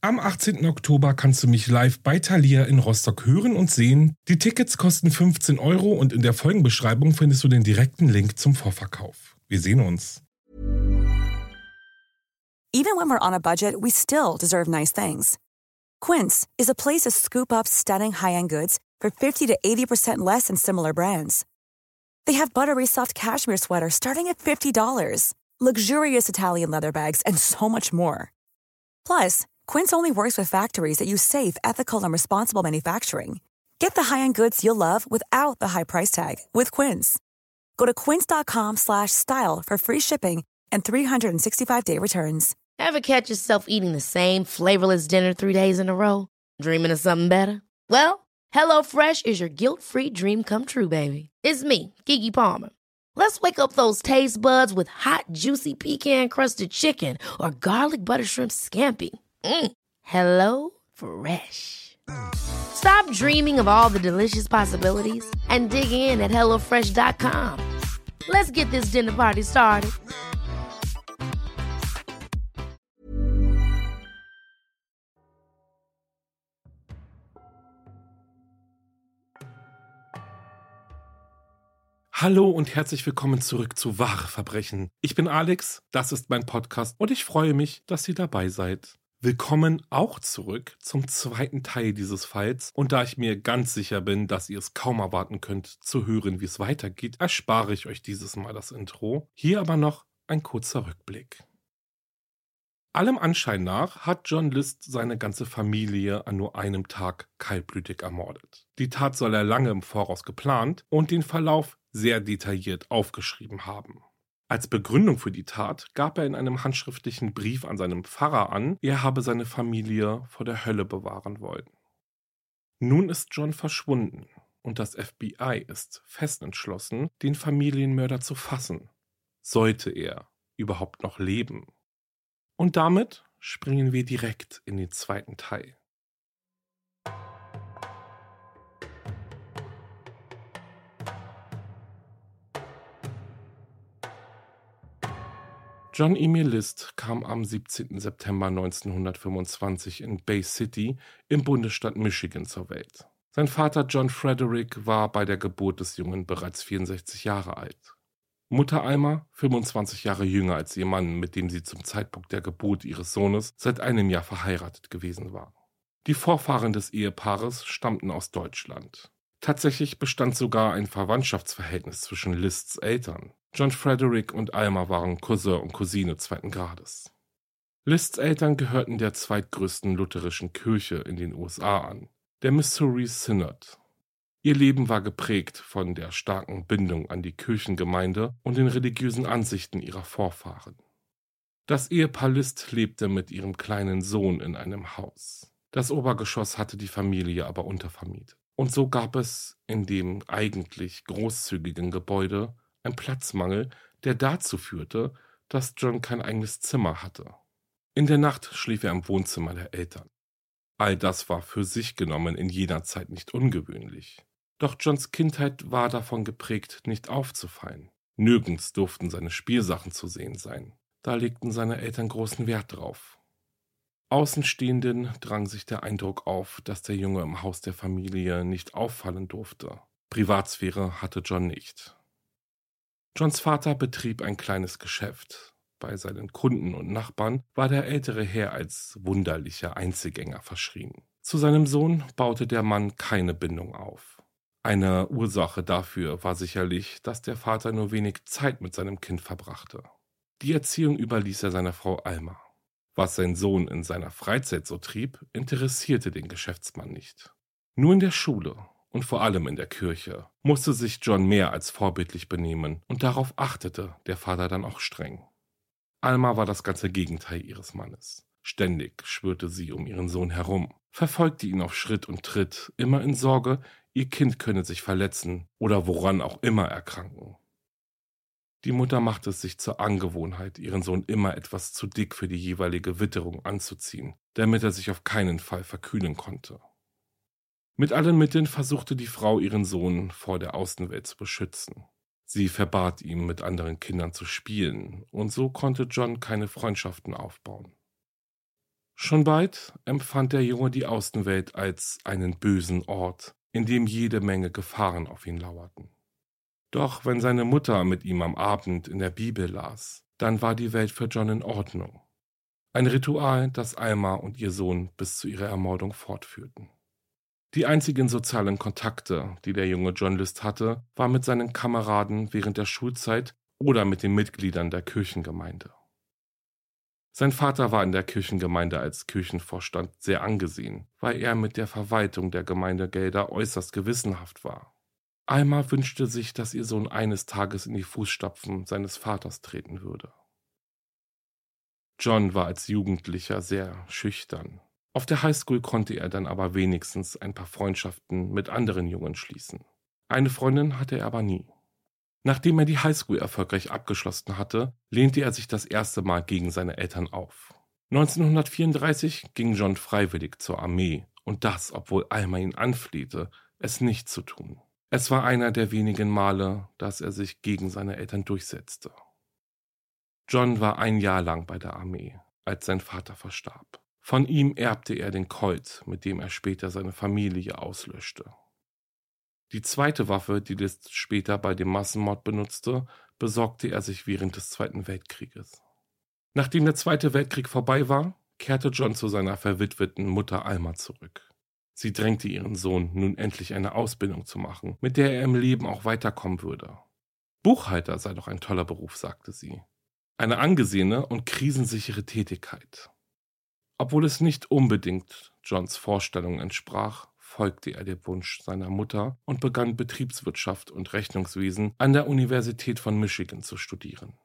Am 18. Oktober kannst du mich live bei Thalia in Rostock hören und sehen. Die Tickets kosten 15 Euro und in der Folgenbeschreibung findest du den direkten Link zum Vorverkauf. Wir sehen uns. Even when we're on a budget, we still deserve nice things. Quince is a place to scoop up stunning high-end goods for 50 to 80% less than similar brands. They have buttery soft cashmere sweaters starting at $50, luxurious Italian leather bags, and so much more. Plus, Quince only works with factories that use safe, ethical, and responsible manufacturing. Get the high-end goods you'll love without the high price tag with Quince. Go to quince.com/style for free shipping and 365-day returns. Ever catch yourself eating the same flavorless dinner 3 days in a row, dreaming of something better? Well, HelloFresh is your guilt-free dream come true, baby. It's me, Kiki Palmer. Let's wake up those taste buds with hot, juicy pecan-crusted chicken or garlic butter shrimp scampi. Mm. Hello Fresh. Stop dreaming of all the delicious possibilities and dig in at HelloFresh.com. Let's get this dinner party started. Hallo und herzlich willkommen zurück zu Wahre Verbrechen. Ich bin Alex, das ist mein Podcast und ich freue mich, dass ihr dabei seid. Willkommen auch zurück zum zweiten Teil dieses Falls. Und da ich mir ganz sicher bin, dass ihr es kaum erwarten könnt zu hören, wie es weitergeht, erspare ich euch dieses Mal das Intro. Hier aber noch ein kurzer Rückblick. Allem Anschein nach hat John List seine ganze Familie an nur einem Tag kaltblütig ermordet. Die Tat soll er lange im Voraus geplant und den Verlauf sehr detailliert aufgeschrieben haben. Als Begründung für die Tat gab er in einem handschriftlichen Brief an seinen Pfarrer an, er habe seine Familie vor der Hölle bewahren wollen. Nun ist John verschwunden und das FBI ist fest entschlossen, den Familienmörder zu fassen, sollte er überhaupt noch leben. Und damit springen wir direkt in den zweiten Teil. John Emil List kam am 17. September 1925 in Bay City im Bundesstaat Michigan zur Welt. Sein Vater John Frederick war bei der Geburt des Jungen bereits 64 Jahre alt. Mutter Alma, 25 Jahre jünger als ihr Mann, mit dem sie zum Zeitpunkt der Geburt ihres Sohnes seit einem Jahr verheiratet gewesen war. Die Vorfahren des Ehepaares stammten aus Deutschland. Tatsächlich bestand sogar ein Verwandtschaftsverhältnis zwischen Lists Eltern. John Frederick und Alma waren Cousin und Cousine zweiten Grades. Lists Eltern gehörten der zweitgrößten lutherischen Kirche in den USA an, der Missouri Synod. Ihr Leben war geprägt von der starken Bindung an die Kirchengemeinde und den religiösen Ansichten ihrer Vorfahren. Das Ehepaar List lebte mit ihrem kleinen Sohn in einem Haus. Das Obergeschoss hatte die Familie aber untervermietet. Und so gab es in dem eigentlich großzügigen Gebäude einen Platzmangel, der dazu führte, dass John kein eigenes Zimmer hatte. In der Nacht schlief er im Wohnzimmer der Eltern. All das war für sich genommen in jener Zeit nicht ungewöhnlich. Doch Johns Kindheit war davon geprägt, nicht aufzufallen. Nirgends durften seine Spielsachen zu sehen sein. Da legten seine Eltern großen Wert drauf. Außenstehenden drang sich der Eindruck auf, dass der Junge im Haus der Familie nicht auffallen durfte. Privatsphäre hatte John nicht. Johns Vater betrieb ein kleines Geschäft. Bei seinen Kunden und Nachbarn war der ältere Herr als wunderlicher Einzelgänger verschrien. Zu seinem Sohn baute der Mann keine Bindung auf. Eine Ursache dafür war sicherlich, dass der Vater nur wenig Zeit mit seinem Kind verbrachte. Die Erziehung überließ er seiner Frau Alma. Was sein Sohn in seiner Freizeit so trieb, interessierte den Geschäftsmann nicht. Nur in der Schule und vor allem in der Kirche musste sich John mehr als vorbildlich benehmen, und darauf achtete der Vater dann auch streng. Alma war das ganze Gegenteil ihres Mannes. Ständig schwirrte sie um ihren Sohn herum, verfolgte ihn auf Schritt und Tritt, immer in Sorge, ihr Kind könne sich verletzen oder woran auch immer erkranken. Die Mutter machte es sich zur Angewohnheit, ihren Sohn immer etwas zu dick für die jeweilige Witterung anzuziehen, damit er sich auf keinen Fall verkühlen konnte. Mit allen Mitteln versuchte die Frau ihren Sohn vor der Außenwelt zu beschützen. Sie verbat ihm, mit anderen Kindern zu spielen, und so konnte John keine Freundschaften aufbauen. Schon bald empfand der Junge die Außenwelt als einen bösen Ort, in dem jede Menge Gefahren auf ihn lauerten. Doch wenn seine Mutter mit ihm am Abend in der Bibel las, dann war die Welt für John in Ordnung. Ein Ritual, das Alma und ihr Sohn bis zu ihrer Ermordung fortführten. Die einzigen sozialen Kontakte, die der junge John List hatte, war mit seinen Kameraden während der Schulzeit oder mit den Mitgliedern der Kirchengemeinde. Sein Vater war in der Kirchengemeinde als Kirchenvorstand sehr angesehen, weil er mit der Verwaltung der Gemeindegelder äußerst gewissenhaft war. Alma wünschte sich, dass ihr Sohn eines Tages in die Fußstapfen seines Vaters treten würde. John war als Jugendlicher sehr schüchtern. Auf der Highschool konnte er dann aber wenigstens ein paar Freundschaften mit anderen Jungen schließen. Eine Freundin hatte er aber nie. Nachdem er die Highschool erfolgreich abgeschlossen hatte, lehnte er sich das erste Mal gegen seine Eltern auf. 1934 ging John freiwillig zur Armee, und das, obwohl Alma ihn anflehte, es nicht zu tun. Es war einer der wenigen Male, dass er sich gegen seine Eltern durchsetzte. John war ein Jahr lang bei der Armee, als sein Vater verstarb. Von ihm erbte er den Colt, mit dem er später seine Familie auslöschte. Die zweite Waffe, die List später bei dem Massenmord benutzte, besorgte er sich während des Zweiten Weltkrieges. Nachdem der Zweite Weltkrieg vorbei war, kehrte John zu seiner verwitweten Mutter Alma zurück. Sie drängte ihren Sohn, nun endlich eine Ausbildung zu machen, mit der er im Leben auch weiterkommen würde. Buchhalter sei doch ein toller Beruf, sagte sie. Eine angesehene und krisensichere Tätigkeit. Obwohl es nicht unbedingt Johns Vorstellung entsprach, folgte er dem Wunsch seiner Mutter und begann Betriebswirtschaft und Rechnungswesen an der Universität von Michigan zu studieren.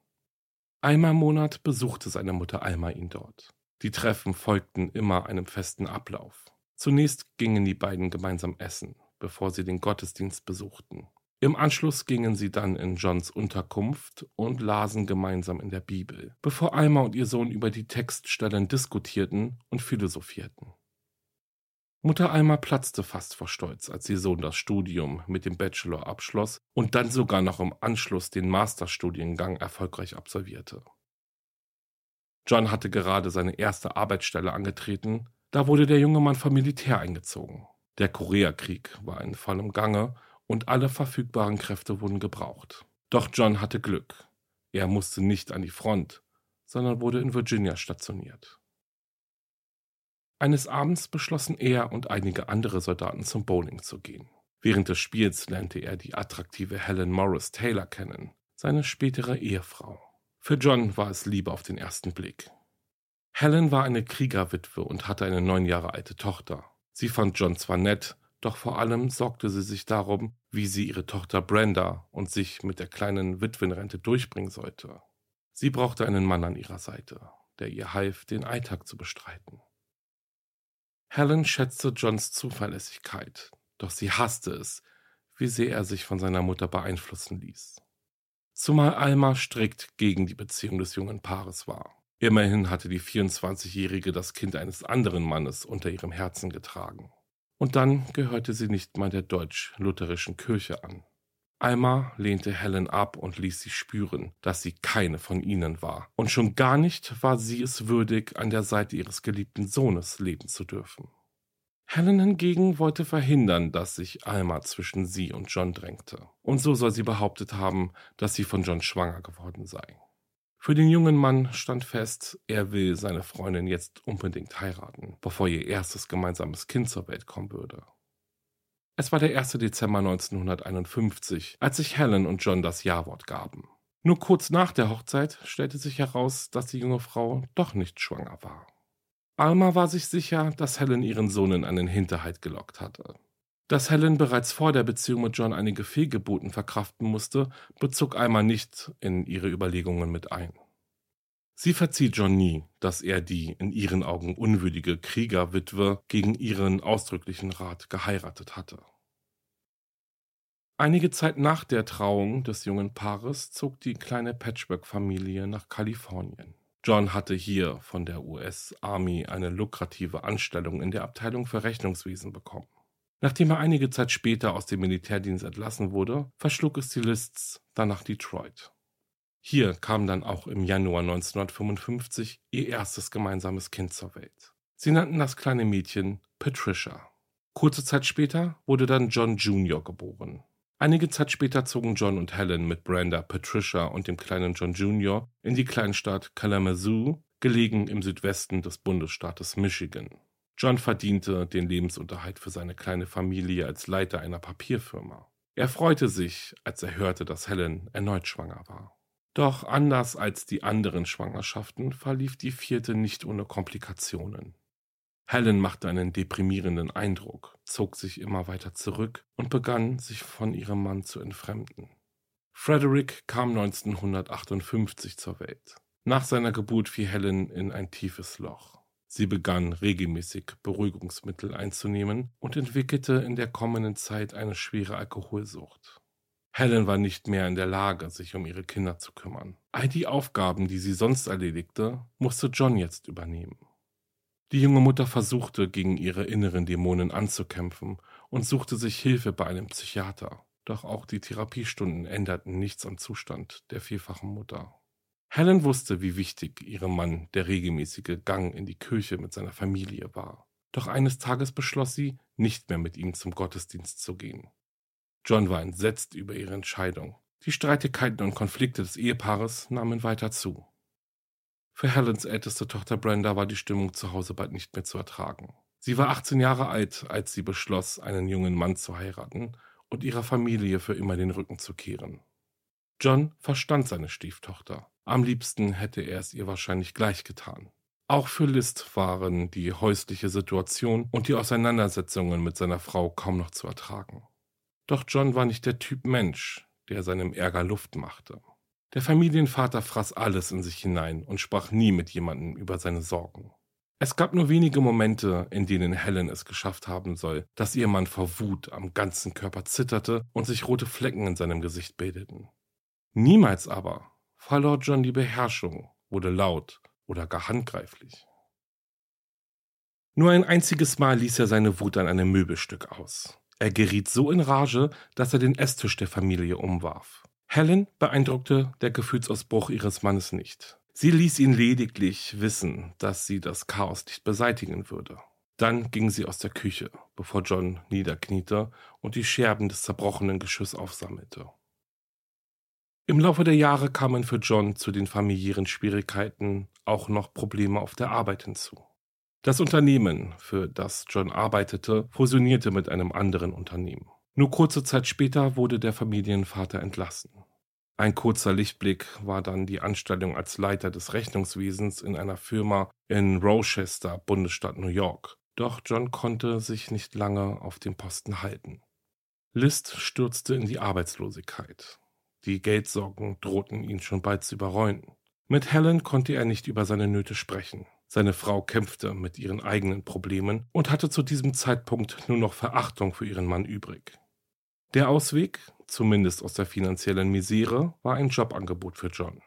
Einmal im Monat besuchte seine Mutter Alma ihn dort. Die Treffen folgten immer einem festen Ablauf. Zunächst gingen die beiden gemeinsam essen, bevor sie den Gottesdienst besuchten. Im Anschluss gingen sie dann in Johns Unterkunft und lasen gemeinsam in der Bibel, bevor Alma und ihr Sohn über die Textstellen diskutierten und philosophierten. Mutter Alma platzte fast vor Stolz, als ihr Sohn das Studium mit dem Bachelor abschloss und dann sogar noch im Anschluss den Masterstudiengang erfolgreich absolvierte. John hatte gerade seine erste Arbeitsstelle angetreten da wurde der junge Mann vom Militär eingezogen. Der Koreakrieg war in vollem Gange und alle verfügbaren Kräfte wurden gebraucht. Doch John hatte Glück. Er musste nicht an die Front, sondern wurde in Virginia stationiert. Eines Abends beschlossen er und einige andere Soldaten zum Bowling zu gehen. Während des Spiels lernte er die attraktive Helen Morris Taylor kennen, seine spätere Ehefrau. Für John war es Liebe auf den ersten Blick. Helen war eine Kriegerwitwe und hatte eine neun Jahre alte Tochter. Sie fand John zwar nett, doch vor allem sorgte sie sich darum, wie sie ihre Tochter Brenda und sich mit der kleinen Witwenrente durchbringen sollte. Sie brauchte einen Mann an ihrer Seite, der ihr half, den Alltag zu bestreiten. Helen schätzte Johns Zuverlässigkeit, doch sie hasste es, wie sehr er sich von seiner Mutter beeinflussen ließ. Zumal Alma strikt gegen die Beziehung des jungen Paares war. Immerhin hatte die 24-Jährige das Kind eines anderen Mannes unter ihrem Herzen getragen. Und dann gehörte sie nicht mal der deutsch-lutherischen Kirche an. Alma lehnte Helen ab und ließ sie spüren, dass sie keine von ihnen war. Und schon gar nicht war sie es würdig, an der Seite ihres geliebten Sohnes leben zu dürfen. Helen hingegen wollte verhindern, dass sich Alma zwischen sie und John drängte. Und so soll sie behauptet haben, dass sie von John schwanger geworden sei. Für den jungen Mann stand fest, er will seine Freundin jetzt unbedingt heiraten, bevor ihr erstes gemeinsames Kind zur Welt kommen würde. Es war der 1. Dezember 1951, als sich Helen und John das Ja-Wort gaben. Nur kurz nach der Hochzeit stellte sich heraus, dass die junge Frau doch nicht schwanger war. Alma war sich sicher, dass Helen ihren Sohn in einen Hinterhalt gelockt hatte. Dass Helen bereits vor der Beziehung mit John einige Fehlgeburten verkraften musste, bezog Alma nicht in ihre Überlegungen mit ein. Sie verzieh John nie, dass er die in ihren Augen unwürdige Kriegerwitwe gegen ihren ausdrücklichen Rat geheiratet hatte. Einige Zeit nach der Trauung des jungen Paares zog die kleine Patchwork-Familie nach Kalifornien. John hatte hier von der US Army eine lukrative Anstellung in der Abteilung für Rechnungswesen bekommen. Nachdem er einige Zeit später aus dem Militärdienst entlassen wurde, verschlug es die Lists dann nach Detroit. Hier kam dann auch im Januar 1955 ihr erstes gemeinsames Kind zur Welt. Sie nannten das kleine Mädchen Patricia. Kurze Zeit später wurde dann John Jr. geboren. Einige Zeit später zogen John und Helen mit Brenda, Patricia und dem kleinen John Jr. in die Kleinstadt Kalamazoo, gelegen im Südwesten des Bundesstaates Michigan. John verdiente den Lebensunterhalt für seine kleine Familie als Leiter einer Papierfirma. Er freute sich, als er hörte, dass Helen erneut schwanger war. Doch anders als die anderen Schwangerschaften verlief die vierte nicht ohne Komplikationen. Helen machte einen deprimierenden Eindruck, zog sich immer weiter zurück und begann, sich von ihrem Mann zu entfremden. Frederick kam 1958 zur Welt. Nach seiner Geburt fiel Helen in ein tiefes Loch. Sie begann regelmäßig Beruhigungsmittel einzunehmen und entwickelte in der kommenden Zeit eine schwere Alkoholsucht. Helen war nicht mehr in der Lage, sich um ihre Kinder zu kümmern. All die Aufgaben, die sie sonst erledigte, musste John jetzt übernehmen. Die junge Mutter versuchte, gegen ihre inneren Dämonen anzukämpfen und suchte sich Hilfe bei einem Psychiater. Doch auch die Therapiestunden änderten nichts am Zustand der vierfachen Mutter. Helen wusste, wie wichtig ihrem Mann der regelmäßige Gang in die Kirche mit seiner Familie war. Doch eines Tages beschloss sie, nicht mehr mit ihm zum Gottesdienst zu gehen. John war entsetzt über ihre Entscheidung. Die Streitigkeiten und Konflikte des Ehepaares nahmen weiter zu. Für Helens älteste Tochter Brenda war die Stimmung zu Hause bald nicht mehr zu ertragen. Sie war 18 Jahre alt, als sie beschloss, einen jungen Mann zu heiraten und ihrer Familie für immer den Rücken zu kehren. John verstand seine Stieftochter. Am liebsten hätte er es ihr wahrscheinlich gleich getan. Auch für List waren die häusliche Situation und die Auseinandersetzungen mit seiner Frau kaum noch zu ertragen. Doch John war nicht der Typ Mensch, der seinem Ärger Luft machte. Der Familienvater fraß alles in sich hinein und sprach nie mit jemandem über seine Sorgen. Es gab nur wenige Momente, in denen Helen es geschafft haben soll, dass ihr Mann vor Wut am ganzen Körper zitterte und sich rote Flecken in seinem Gesicht bildeten. Niemals aber verlor John die Beherrschung, wurde laut oder gar handgreiflich. Nur ein einziges Mal ließ er seine Wut an einem Möbelstück aus. Er geriet so in Rage, dass er den Esstisch der Familie umwarf. Helen beeindruckte der Gefühlsausbruch ihres Mannes nicht. Sie ließ ihn lediglich wissen, dass sie das Chaos nicht beseitigen würde. Dann ging sie aus der Küche, bevor John niederkniete und die Scherben des zerbrochenen Geschirrs aufsammelte. Im Laufe der Jahre kamen für John zu den familiären Schwierigkeiten auch noch Probleme auf der Arbeit hinzu. Das Unternehmen, für das John arbeitete, fusionierte mit einem anderen Unternehmen. Nur kurze Zeit später wurde der Familienvater entlassen. Ein kurzer Lichtblick war dann die Anstellung als Leiter des Rechnungswesens in einer Firma in Rochester, Bundesstaat New York. Doch John konnte sich nicht lange auf dem Posten halten. List stürzte in die Arbeitslosigkeit. Die Geldsorgen drohten ihn schon bald zu überrollen. Mit Helen konnte er nicht über seine Nöte sprechen. Seine Frau kämpfte mit ihren eigenen Problemen und hatte zu diesem Zeitpunkt nur noch Verachtung für ihren Mann übrig. Der Ausweg, zumindest aus der finanziellen Misere, war ein Jobangebot für John.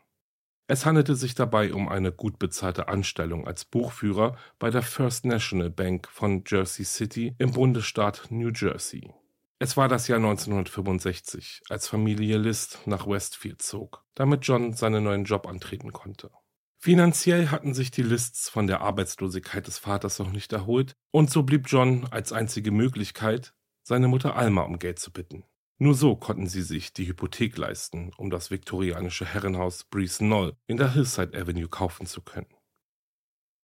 Es handelte sich dabei um eine gut bezahlte Anstellung als Buchführer bei der First National Bank von Jersey City im Bundesstaat New Jersey. Es war das Jahr 1965, als Familie List nach Westfield zog, damit John seinen neuen Job antreten konnte. Finanziell hatten sich die Lists von der Arbeitslosigkeit des Vaters noch nicht erholt, und so blieb John als einzige Möglichkeit seine Mutter Alma um Geld zu bitten. Nur so konnten sie sich die Hypothek leisten, um das viktorianische Herrenhaus Breeze Knoll in der Hillside Avenue kaufen zu können.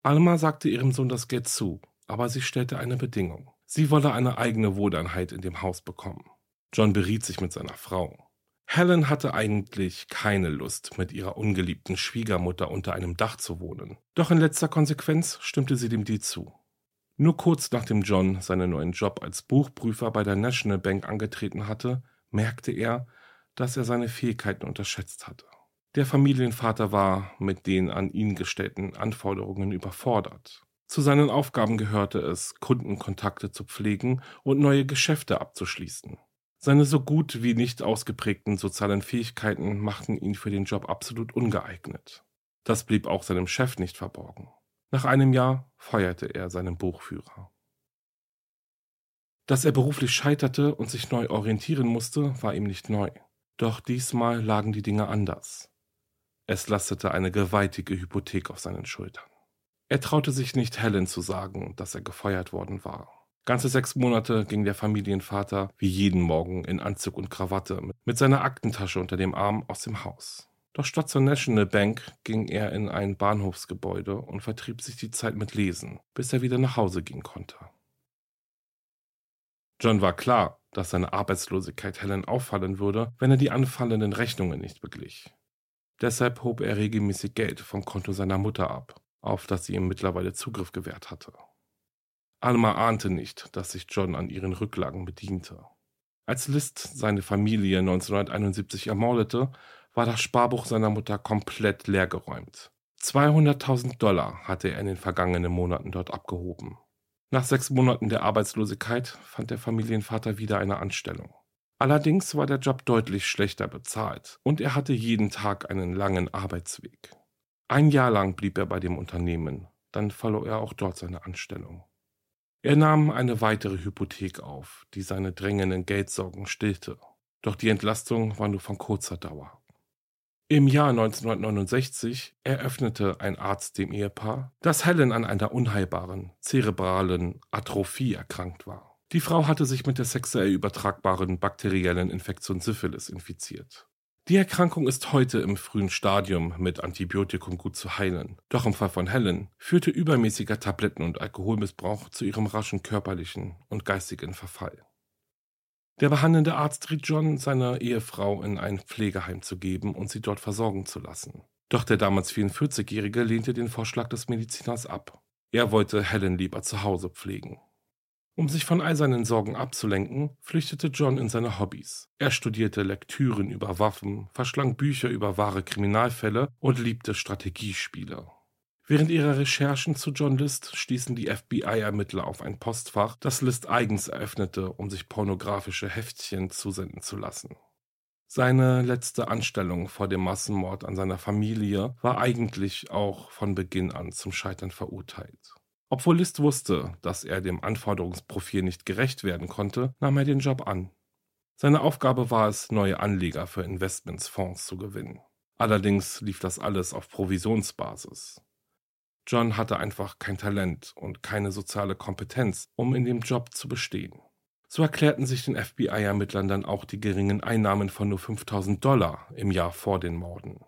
Alma sagte ihrem Sohn das Geld zu, aber sie stellte eine Bedingung. Sie wolle eine eigene Wohneinheit in dem Haus bekommen. John beriet sich mit seiner Frau. Helen hatte eigentlich keine Lust, mit ihrer ungeliebten Schwiegermutter unter einem Dach zu wohnen. Doch in letzter Konsequenz stimmte sie dem Deal zu. Nur kurz nachdem John seinen neuen Job als Buchprüfer bei der National Bank angetreten hatte, merkte er, dass er seine Fähigkeiten unterschätzt hatte. Der Familienvater war mit den an ihn gestellten Anforderungen überfordert. Zu seinen Aufgaben gehörte es, Kundenkontakte zu pflegen und neue Geschäfte abzuschließen. Seine so gut wie nicht ausgeprägten sozialen Fähigkeiten machten ihn für den Job absolut ungeeignet. Das blieb auch seinem Chef nicht verborgen. Nach einem Jahr feuerte er seinen Buchführer. Dass er beruflich scheiterte und sich neu orientieren musste, war ihm nicht neu. Doch diesmal lagen die Dinge anders. Es lastete eine gewaltige Hypothek auf seinen Schultern. Er traute sich nicht, Helen zu sagen, dass er gefeuert worden war. Ganze sechs Monate ging der Familienvater wie jeden Morgen in Anzug und Krawatte mit seiner Aktentasche unter dem Arm aus dem Haus. Doch statt zur National Bank ging er in ein Bahnhofsgebäude und vertrieb sich die Zeit mit Lesen, bis er wieder nach Hause gehen konnte. John war klar, dass seine Arbeitslosigkeit Helen auffallen würde, wenn er die anfallenden Rechnungen nicht beglich. Deshalb hob er regelmäßig Geld vom Konto seiner Mutter ab, auf das sie ihm mittlerweile Zugriff gewährt hatte. Alma ahnte nicht, dass sich John an ihren Rücklagen bediente. Als List seine Familie 1971 ermordete, war das Sparbuch seiner Mutter komplett leergeräumt. 200.000 Dollar hatte er in den vergangenen Monaten dort abgehoben. Nach sechs Monaten der Arbeitslosigkeit fand der Familienvater wieder eine Anstellung. Allerdings war der Job deutlich schlechter bezahlt und er hatte jeden Tag einen langen Arbeitsweg. Ein Jahr lang blieb er bei dem Unternehmen, dann verlor er auch dort seine Anstellung. Er nahm eine weitere Hypothek auf, die seine drängenden Geldsorgen stillte. Doch die Entlastung war nur von kurzer Dauer. Im Jahr 1969 eröffnete ein Arzt dem Ehepaar, dass Helen an einer unheilbaren zerebralen Atrophie erkrankt war. Die Frau hatte sich mit der sexuell übertragbaren bakteriellen Infektion Syphilis infiziert. Die Erkrankung ist heute im frühen Stadium mit Antibiotikum gut zu heilen. Doch im Fall von Helen führte übermäßiger Tabletten- und Alkoholmissbrauch zu ihrem raschen körperlichen und geistigen Verfall. Der behandelnde Arzt riet John, seine Ehefrau in ein Pflegeheim zu geben und sie dort versorgen zu lassen. Doch der damals 44-Jährige lehnte den Vorschlag des Mediziners ab. Er wollte Helen lieber zu Hause pflegen. Um sich von all seinen Sorgen abzulenken, flüchtete John in seine Hobbys. Er studierte Lektüren über Waffen, verschlang Bücher über wahre Kriminalfälle und liebte Strategiespiele. Während ihrer Recherchen zu John List stießen die FBI-Ermittler auf ein Postfach, das List eigens eröffnete, um sich pornografische Heftchen zusenden zu lassen. Seine letzte Anstellung vor dem Massenmord an seiner Familie war eigentlich auch von Beginn an zum Scheitern verurteilt. Obwohl List wusste, dass er dem Anforderungsprofil nicht gerecht werden konnte, nahm er den Job an. Seine Aufgabe war es, neue Anleger für Investmentsfonds zu gewinnen. Allerdings lief das alles auf Provisionsbasis. John hatte einfach kein Talent und keine soziale Kompetenz, um in dem Job zu bestehen. So erklärten sich den FBI-Ermittlern dann auch die geringen Einnahmen von nur 5000 Dollar im Jahr vor den Morden.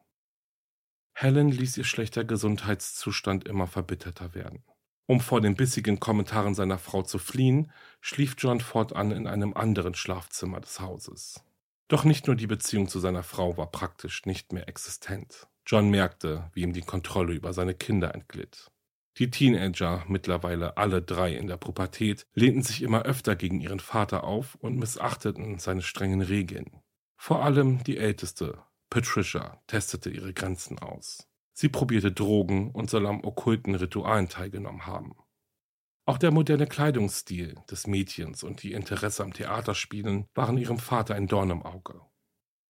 Helen ließ ihr schlechter Gesundheitszustand immer verbitterter werden. Um vor den bissigen Kommentaren seiner Frau zu fliehen, schlief John fortan in einem anderen Schlafzimmer des Hauses. Doch nicht nur die Beziehung zu seiner Frau war praktisch nicht mehr existent. John merkte, wie ihm die Kontrolle über seine Kinder entglitt. Die Teenager, mittlerweile alle drei in der Pubertät, lehnten sich immer öfter gegen ihren Vater auf und missachteten seine strengen Regeln. Vor allem die älteste, Patricia, testete ihre Grenzen aus. Sie probierte Drogen und soll am okkulten Ritualen teilgenommen haben. Auch der moderne Kleidungsstil des Mädchens und die Interesse am Theaterspielen waren ihrem Vater ein Dorn im Auge.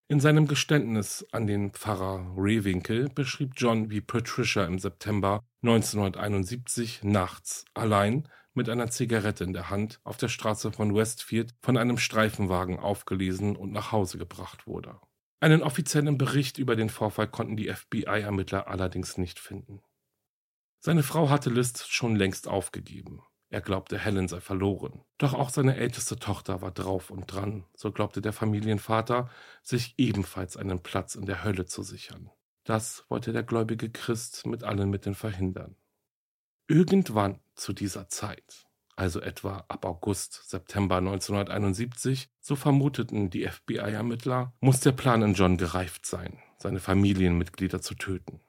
In seinem Geständnis an den Pfarrer Rehwinkel beschrieb John, wie Patricia im September 1971 nachts allein mit einer Zigarette in der Hand auf der Straße von Westfield von einem Streifenwagen aufgelesen und nach Hause gebracht wurde. Einen offiziellen Bericht über den Vorfall konnten die FBI-Ermittler allerdings nicht finden. Seine Frau hatte List schon längst aufgegeben. Er glaubte, Helen sei verloren. Doch auch seine älteste Tochter war drauf und dran, so glaubte der Familienvater, sich ebenfalls einen Platz in der Hölle zu sichern. Das wollte der gläubige Christ mit allen Mitteln verhindern. Irgendwann zu dieser Zeit also etwa ab August, September 1971, so vermuteten die FBI-Ermittler, muss der Plan in John gereift sein, seine Familienmitglieder zu töten.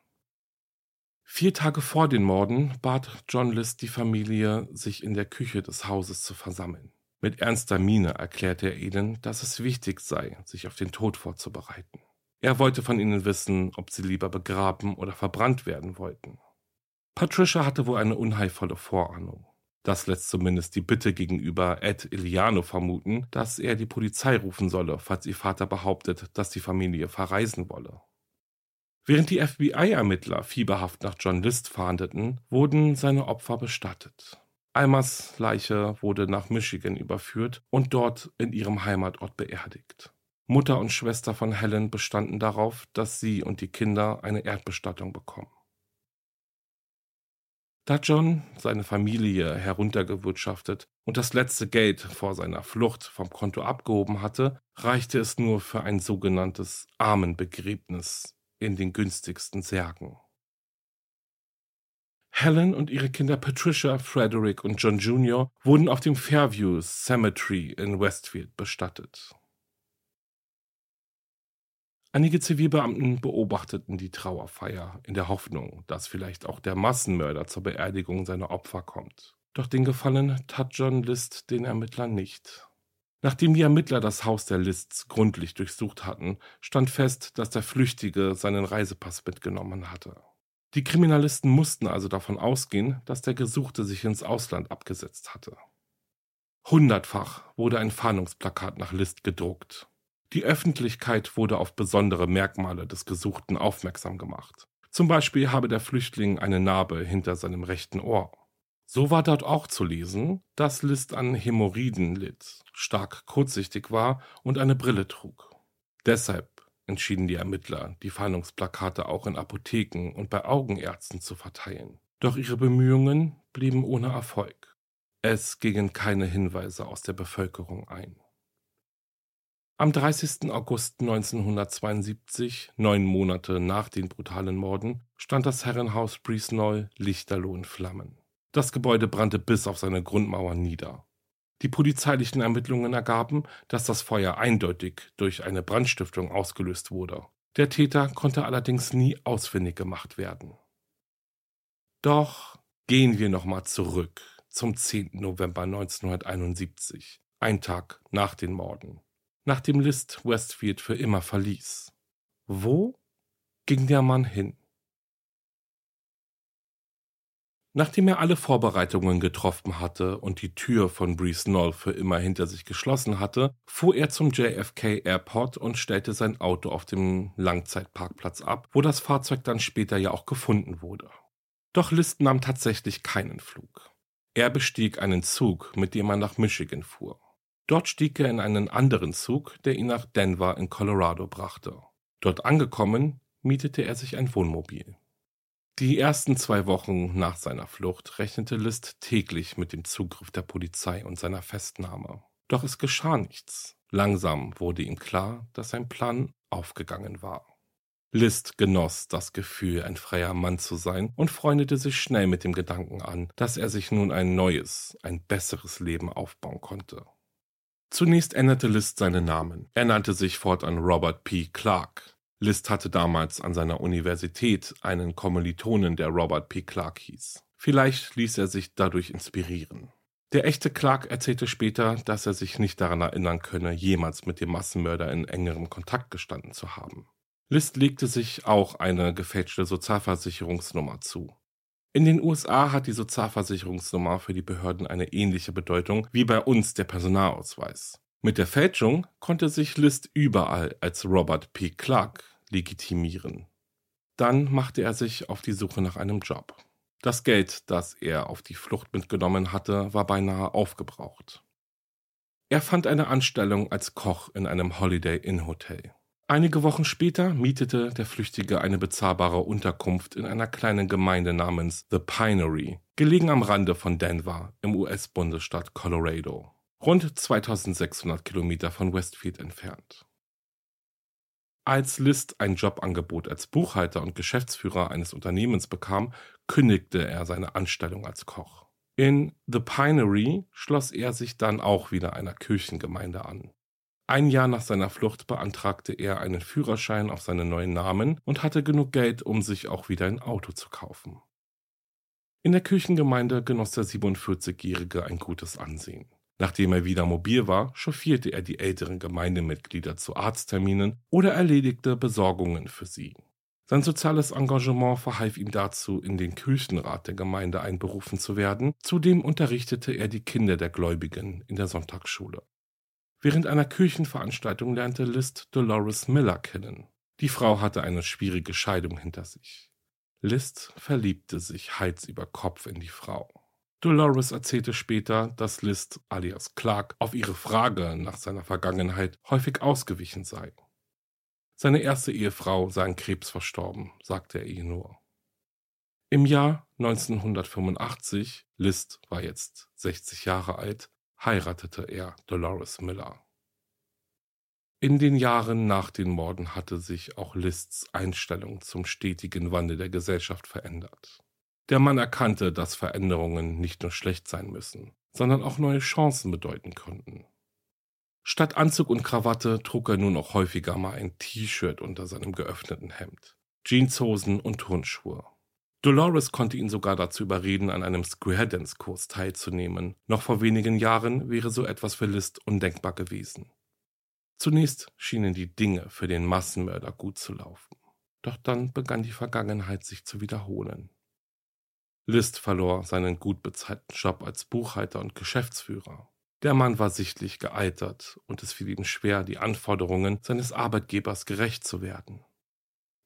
Vier Tage vor den Morden bat John List die Familie, sich in der Küche des Hauses zu versammeln. Mit ernster Miene erklärte er ihnen, dass es wichtig sei, sich auf den Tod vorzubereiten. Er wollte von ihnen wissen, ob sie lieber begraben oder verbrannt werden wollten. Patricia hatte wohl eine unheilvolle Vorahnung. Das lässt zumindest die Bitte gegenüber Ed Iliano vermuten, dass er die Polizei rufen solle, falls ihr Vater behauptet, dass die Familie verreisen wolle. Während die FBI-Ermittler fieberhaft nach John List fahndeten, wurden seine Opfer bestattet. Almas Leiche wurde nach Michigan überführt und dort in ihrem Heimatort beerdigt. Mutter und Schwester von Helen bestanden darauf, dass sie und die Kinder eine Erdbestattung bekommen. Da John seine Familie heruntergewirtschaftet und das letzte Geld vor seiner Flucht vom Konto abgehoben hatte, reichte es nur für ein sogenanntes Armenbegräbnis in den günstigsten Särgen. Helen und ihre Kinder Patricia, Frederick und John Jr. wurden auf dem Fairview Cemetery in Westfield bestattet. Einige Zivilbeamten beobachteten die Trauerfeier in der Hoffnung, dass vielleicht auch der Massenmörder zur Beerdigung seiner Opfer kommt. Doch den Gefallen tat John List den Ermittlern nicht. Nachdem die Ermittler das Haus der Lists gründlich durchsucht hatten, stand fest, dass der Flüchtige seinen Reisepass mitgenommen hatte. Die Kriminalisten mussten also davon ausgehen, dass der Gesuchte sich ins Ausland abgesetzt hatte. Hundertfach wurde ein Fahndungsplakat nach List gedruckt. Die Öffentlichkeit wurde auf besondere Merkmale des Gesuchten aufmerksam gemacht. Zum Beispiel habe der Flüchtling eine Narbe hinter seinem rechten Ohr. So war dort auch zu lesen, dass List an Hämorrhoiden litt, stark kurzsichtig war und eine Brille trug. Deshalb entschieden die Ermittler, die Fahndungsplakate auch in Apotheken und bei Augenärzten zu verteilen. Doch ihre Bemühungen blieben ohne Erfolg. Es gingen keine Hinweise aus der Bevölkerung ein. Am 30. August 1972, neun Monate nach den brutalen Morden, stand das Herrenhaus Briesnoll lichterloh in Flammen. Das Gebäude brannte bis auf seine Grundmauern nieder. Die polizeilichen Ermittlungen ergaben, dass das Feuer eindeutig durch eine Brandstiftung ausgelöst wurde. Der Täter konnte allerdings nie ausfindig gemacht werden. Doch gehen wir nochmal zurück zum 10. November 1971, ein Tag nach den Morden, nachdem List Westfield für immer verließ. Wo ging der Mann hin? Nachdem er alle Vorbereitungen getroffen hatte und die Tür von Breeze Knoll für immer hinter sich geschlossen hatte, fuhr er zum JFK Airport und stellte sein Auto auf dem Langzeitparkplatz ab, wo das Fahrzeug dann später ja auch gefunden wurde. Doch List nahm tatsächlich keinen Flug. Er bestieg einen Zug, mit dem er nach Michigan fuhr. Dort stieg er in einen anderen Zug, der ihn nach Denver in Colorado brachte. Dort angekommen, mietete er sich ein Wohnmobil. Die ersten zwei Wochen nach seiner Flucht rechnete List täglich mit dem Zugriff der Polizei und seiner Festnahme. Doch es geschah nichts. Langsam wurde ihm klar, dass sein Plan aufgegangen war. List genoss das Gefühl, ein freier Mann zu sein und freundete sich schnell mit dem Gedanken an, dass er sich nun ein neues, ein besseres Leben aufbauen konnte. Zunächst änderte List seinen Namen. Er nannte sich fortan Robert P. Clark, List hatte damals an seiner Universität einen Kommilitonen, der Robert P. Clark hieß. Vielleicht ließ er sich dadurch inspirieren. Der echte Clark erzählte später, dass er sich nicht daran erinnern könne, jemals mit dem Massenmörder in engerem Kontakt gestanden zu haben. List legte sich auch eine gefälschte Sozialversicherungsnummer zu. In den USA hat die Sozialversicherungsnummer für die Behörden eine ähnliche Bedeutung wie bei uns der Personalausweis. Mit der Fälschung konnte sich List überall als Robert P. Clark legitimieren. Dann machte er sich auf die Suche nach einem Job. Das Geld, das er auf die Flucht mitgenommen hatte, war beinahe aufgebraucht. Er fand eine Anstellung als Koch in einem Holiday Inn Hotel. Einige Wochen später mietete der Flüchtige eine bezahlbare Unterkunft in einer kleinen Gemeinde namens The Pinery, gelegen am Rande von Denver im US-Bundesstaat Colorado, rund 2600 Kilometer von Westfield entfernt. Als List ein Jobangebot als Buchhalter und Geschäftsführer eines Unternehmens bekam, kündigte er seine Anstellung als Koch. In The Pinery schloss er sich dann auch wieder einer Kirchengemeinde an. Ein Jahr nach seiner Flucht beantragte er einen Führerschein auf seinen neuen Namen und hatte genug Geld, um sich auch wieder ein Auto zu kaufen. In der Kirchengemeinde genoss der 47-Jährige ein gutes Ansehen. Nachdem er wieder mobil war, chauffierte er die älteren Gemeindemitglieder zu Arztterminen oder erledigte Besorgungen für sie. Sein soziales Engagement verhalf ihm dazu, in den Kirchenrat der Gemeinde einberufen zu werden. Zudem unterrichtete er die Kinder der Gläubigen in der Sonntagsschule. Während einer Kirchenveranstaltung lernte List Dolores Miller kennen. Die Frau hatte eine schwierige Scheidung hinter sich. List verliebte sich Hals über Kopf in die Frau. Dolores erzählte später, dass List alias Clark auf ihre Frage nach seiner Vergangenheit häufig ausgewichen sei. Seine erste Ehefrau sei an Krebs verstorben, sagte er ihr nur. Im Jahr 1985, List war jetzt 60 Jahre alt, heiratete er Dolores Miller. In den Jahren nach den Morden hatte sich auch Lists Einstellung zum stetigen Wandel der Gesellschaft verändert. Der Mann erkannte, dass Veränderungen nicht nur schlecht sein müssen, sondern auch neue Chancen bedeuten konnten. Statt Anzug und Krawatte trug er nun auch häufiger mal ein T-Shirt unter seinem geöffneten Hemd, Jeanshosen und Turnschuhe. Dolores konnte ihn sogar dazu überreden, an einem Square Dance Kurs teilzunehmen. Noch vor wenigen Jahren wäre so etwas für List undenkbar gewesen. Zunächst schienen die Dinge für den Massenmörder gut zu laufen. Doch dann begann die Vergangenheit sich zu wiederholen. List verlor seinen gut bezahlten Job als Buchhalter und Geschäftsführer. Der Mann war sichtlich gealtert und es fiel ihm schwer, die Anforderungen seines Arbeitgebers gerecht zu werden.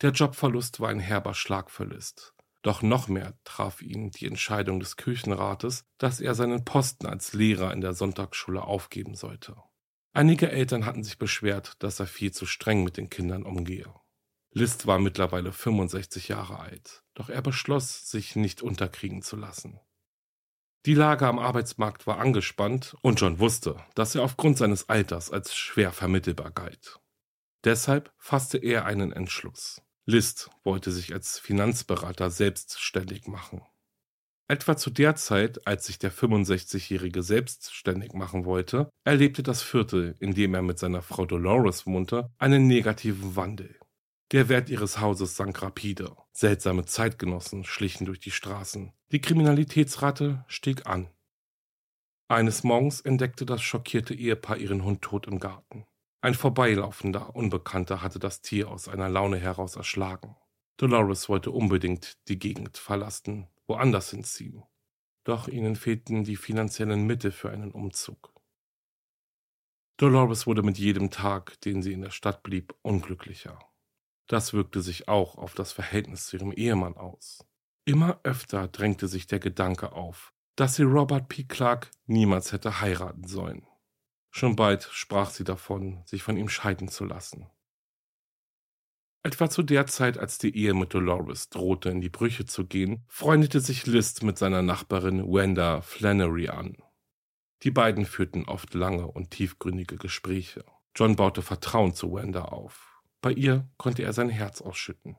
Der Jobverlust war ein herber Schlag für List. Doch noch mehr traf ihn die Entscheidung des Kirchenrates, dass er seinen Posten als Lehrer in der Sonntagsschule aufgeben sollte. Einige Eltern hatten sich beschwert, dass er viel zu streng mit den Kindern umgehe. List war mittlerweile 65 Jahre alt, doch er beschloss, sich nicht unterkriegen zu lassen. Die Lage am Arbeitsmarkt war angespannt und John wusste, dass er aufgrund seines Alters als schwer vermittelbar galt. Deshalb fasste er einen Entschluss. List wollte sich als Finanzberater selbstständig machen. Etwa zu der Zeit, als sich der 65-Jährige selbstständig machen wollte, erlebte das Viertel, in dem er mit seiner Frau Dolores wohnte, einen negativen Wandel. Der Wert ihres Hauses sank rapide. Seltsame Zeitgenossen schlichen durch die Straßen. Die Kriminalitätsrate stieg an. Eines Morgens entdeckte das schockierte Ehepaar ihren Hund tot im Garten. Ein vorbeilaufender Unbekannter hatte das Tier aus einer Laune heraus erschlagen. Dolores wollte unbedingt die Gegend verlassen, woanders hinziehen. Doch ihnen fehlten die finanziellen Mittel für einen Umzug. Dolores wurde mit jedem Tag, den sie in der Stadt blieb, unglücklicher. Das wirkte sich auch auf das Verhältnis zu ihrem Ehemann aus. Immer öfter drängte sich der Gedanke auf, dass sie Robert P. Clark niemals hätte heiraten sollen. Schon bald sprach sie davon, sich von ihm scheiden zu lassen. Etwa zu der Zeit, als die Ehe mit Dolores drohte in die Brüche zu gehen, freundete sich List mit seiner Nachbarin Wanda Flannery an. Die beiden führten oft lange und tiefgründige Gespräche. John baute Vertrauen zu Wanda auf. Bei ihr konnte er sein Herz ausschütten.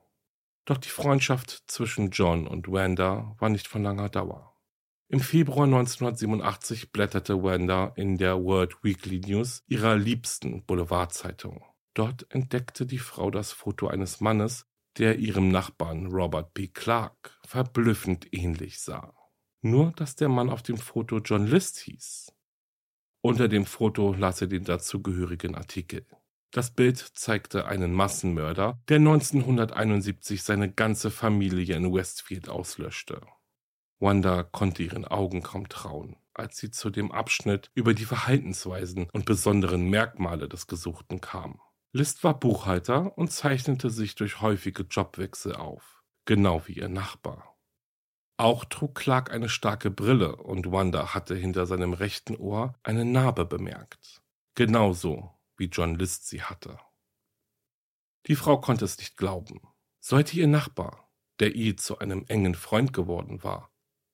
Doch die Freundschaft zwischen John und Wanda war nicht von langer Dauer. Im Februar 1987 blätterte Wanda in der World Weekly News ihrer liebsten Boulevardzeitung. Dort entdeckte die Frau das Foto eines Mannes, der ihrem Nachbarn Robert B. Clark verblüffend ähnlich sah. Nur, dass der Mann auf dem Foto John List hieß. Unter dem Foto las er den dazugehörigen Artikel. Das Bild zeigte einen Massenmörder, der 1971 seine ganze Familie in Westfield auslöschte. Wanda konnte ihren Augen kaum trauen, als sie zu dem Abschnitt über die Verhaltensweisen und besonderen Merkmale des Gesuchten kam. List war Buchhalter und zeichnete sich durch häufige Jobwechsel auf, genau wie ihr Nachbar. Auch trug Clark eine starke Brille und Wanda hatte hinter seinem rechten Ohr eine Narbe bemerkt. Genauso wie John List sie hatte. Die Frau konnte es nicht glauben. Sollte ihr Nachbar, der ihr zu einem engen Freund geworden war,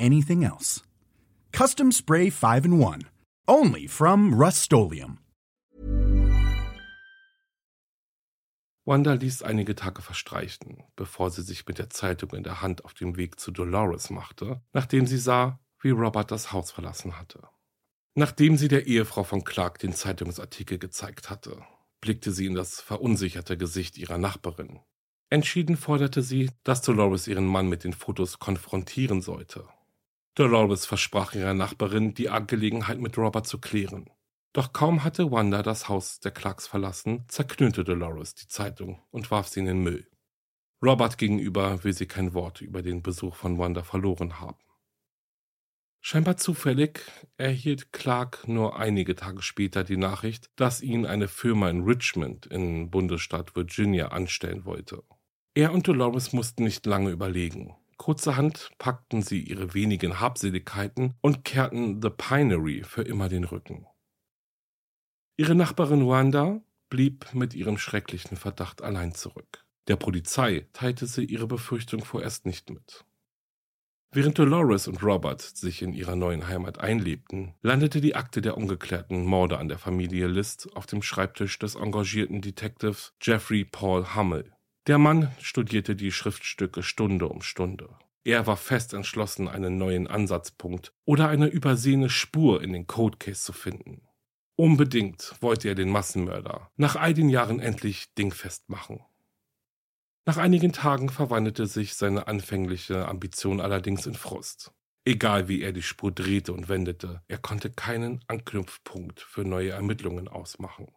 anything else. Custom Spray 5 in 1. Only from Rust Wanda ließ einige Tage verstreichen, bevor sie sich mit der Zeitung in der Hand auf den Weg zu Dolores machte, nachdem sie sah, wie Robert das Haus verlassen hatte. Nachdem sie der Ehefrau von Clark den Zeitungsartikel gezeigt hatte, blickte sie in das verunsicherte Gesicht ihrer Nachbarin. Entschieden forderte sie, dass Dolores ihren Mann mit den Fotos konfrontieren sollte. Dolores versprach ihrer Nachbarin, die Angelegenheit mit Robert zu klären. Doch kaum hatte Wanda das Haus der Clarks verlassen, zerknüllte Dolores die Zeitung und warf sie in den Müll. Robert gegenüber will sie kein Wort über den Besuch von Wanda verloren haben. Scheinbar zufällig erhielt Clark nur einige Tage später die Nachricht, dass ihn eine Firma in Richmond im Bundesstaat Virginia anstellen wollte. Er und Dolores mussten nicht lange überlegen. Kurzerhand packten sie ihre wenigen Habseligkeiten und kehrten The Pinery für immer den Rücken. Ihre Nachbarin Wanda blieb mit ihrem schrecklichen Verdacht allein zurück. Der Polizei teilte sie ihre Befürchtung vorerst nicht mit. Während Dolores und Robert sich in ihrer neuen Heimat einlebten, landete die Akte der ungeklärten Morde an der Familie List auf dem Schreibtisch des engagierten Detectives Jeffrey Paul Hummel. Der Mann studierte die Schriftstücke Stunde um Stunde. Er war fest entschlossen, einen neuen Ansatzpunkt oder eine übersehene Spur in den Codecase zu finden. Unbedingt wollte er den Massenmörder nach all den Jahren endlich dingfest machen. Nach einigen Tagen verwandelte sich seine anfängliche Ambition allerdings in Frust. Egal wie er die Spur drehte und wendete, er konnte keinen Anknüpfpunkt für neue Ermittlungen ausmachen.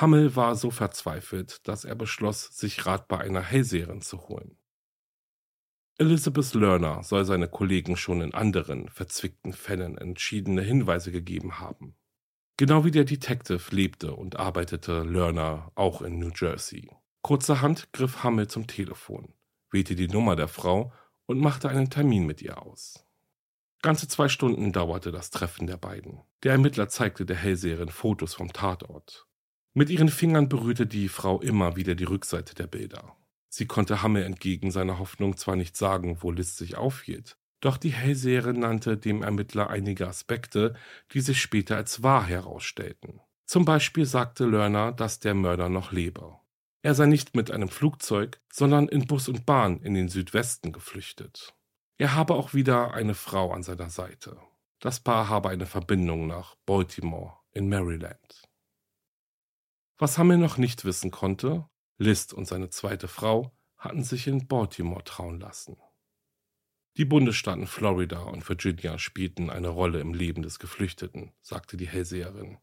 Hammel war so verzweifelt, dass er beschloss, sich Rat bei einer Hellseherin zu holen. Elizabeth Lerner soll seine Kollegen schon in anderen verzwickten Fällen entschiedene Hinweise gegeben haben. Genau wie der Detective lebte und arbeitete Lerner auch in New Jersey. Kurzerhand griff Hammel zum Telefon, wählte die Nummer der Frau und machte einen Termin mit ihr aus. Ganze zwei Stunden dauerte das Treffen der beiden. Der Ermittler zeigte der Hellseherin Fotos vom Tatort. Mit ihren Fingern berührte die Frau immer wieder die Rückseite der Bilder. Sie konnte Hammel entgegen seiner Hoffnung zwar nicht sagen, wo Liz sich aufhielt, doch die Hellseherin nannte dem Ermittler einige Aspekte, die sich später als wahr herausstellten. Zum Beispiel sagte Lerner, dass der Mörder noch lebe. Er sei nicht mit einem Flugzeug, sondern in Bus und Bahn in den Südwesten geflüchtet. Er habe auch wieder eine Frau an seiner Seite. Das Paar habe eine Verbindung nach Baltimore in Maryland. Was Hammel noch nicht wissen konnte, List und seine zweite Frau hatten sich in Baltimore trauen lassen. Die Bundesstaaten Florida und Virginia spielten eine Rolle im Leben des Geflüchteten, sagte die Hellseherin.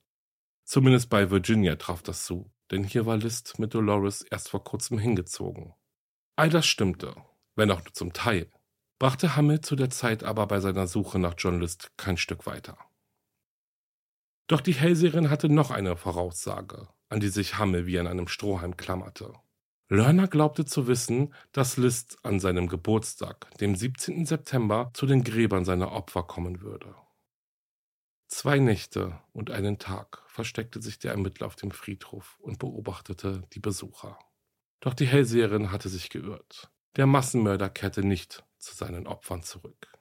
Zumindest bei Virginia traf das zu, denn hier war List mit Dolores erst vor kurzem hingezogen. All das stimmte, wenn auch nur zum Teil, brachte Hammel zu der Zeit aber bei seiner Suche nach John List kein Stück weiter. Doch die Hellseherin hatte noch eine Voraussage, an die sich Hammel wie an einem Strohhalm klammerte. Lerner glaubte zu wissen, dass List an seinem Geburtstag, dem 17. September, zu den Gräbern seiner Opfer kommen würde. Zwei Nächte und einen Tag versteckte sich der Ermittler auf dem Friedhof und beobachtete die Besucher. Doch die Hellseherin hatte sich geirrt. Der Massenmörder kehrte nicht zu seinen Opfern zurück.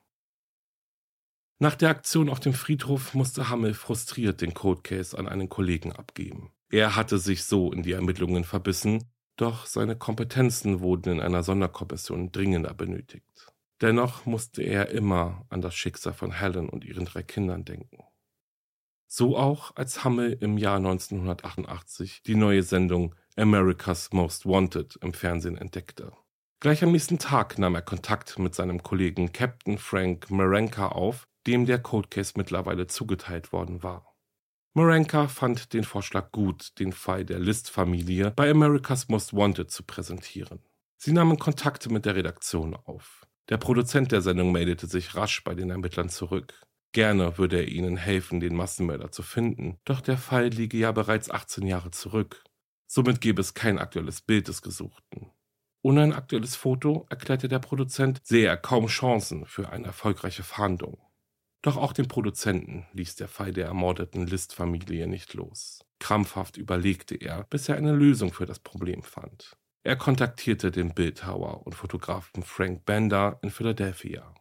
Nach der Aktion auf dem Friedhof musste Hammel frustriert den Codecase an einen Kollegen abgeben. Er hatte sich so in die Ermittlungen verbissen, doch seine Kompetenzen wurden in einer Sonderkommission dringender benötigt. Dennoch musste er immer an das Schicksal von Helen und ihren drei Kindern denken. So auch, als Hammel im Jahr 1988 die neue Sendung America's Most Wanted im Fernsehen entdeckte. Gleich am nächsten Tag nahm er Kontakt mit seinem Kollegen Captain Frank Marenka auf, dem der Codecase mittlerweile zugeteilt worden war. Marenka fand den Vorschlag gut, den Fall der List-Familie bei America's Most Wanted zu präsentieren. Sie nahmen Kontakte mit der Redaktion auf. Der Produzent der Sendung meldete sich rasch bei den Ermittlern zurück. Gerne würde er ihnen helfen, den Massenmörder zu finden, doch der Fall liege ja bereits 18 Jahre zurück. Somit gäbe es kein aktuelles Bild des Gesuchten. Ohne ein aktuelles Foto, erklärte der Produzent, sehe er kaum Chancen für eine erfolgreiche Fahndung. Doch auch den Produzenten ließ der Fall der ermordeten List-Familie nicht los. Krampfhaft überlegte er, bis er eine Lösung für das Problem fand. Er kontaktierte den Bildhauer und Fotografen Frank Bender in Philadelphia.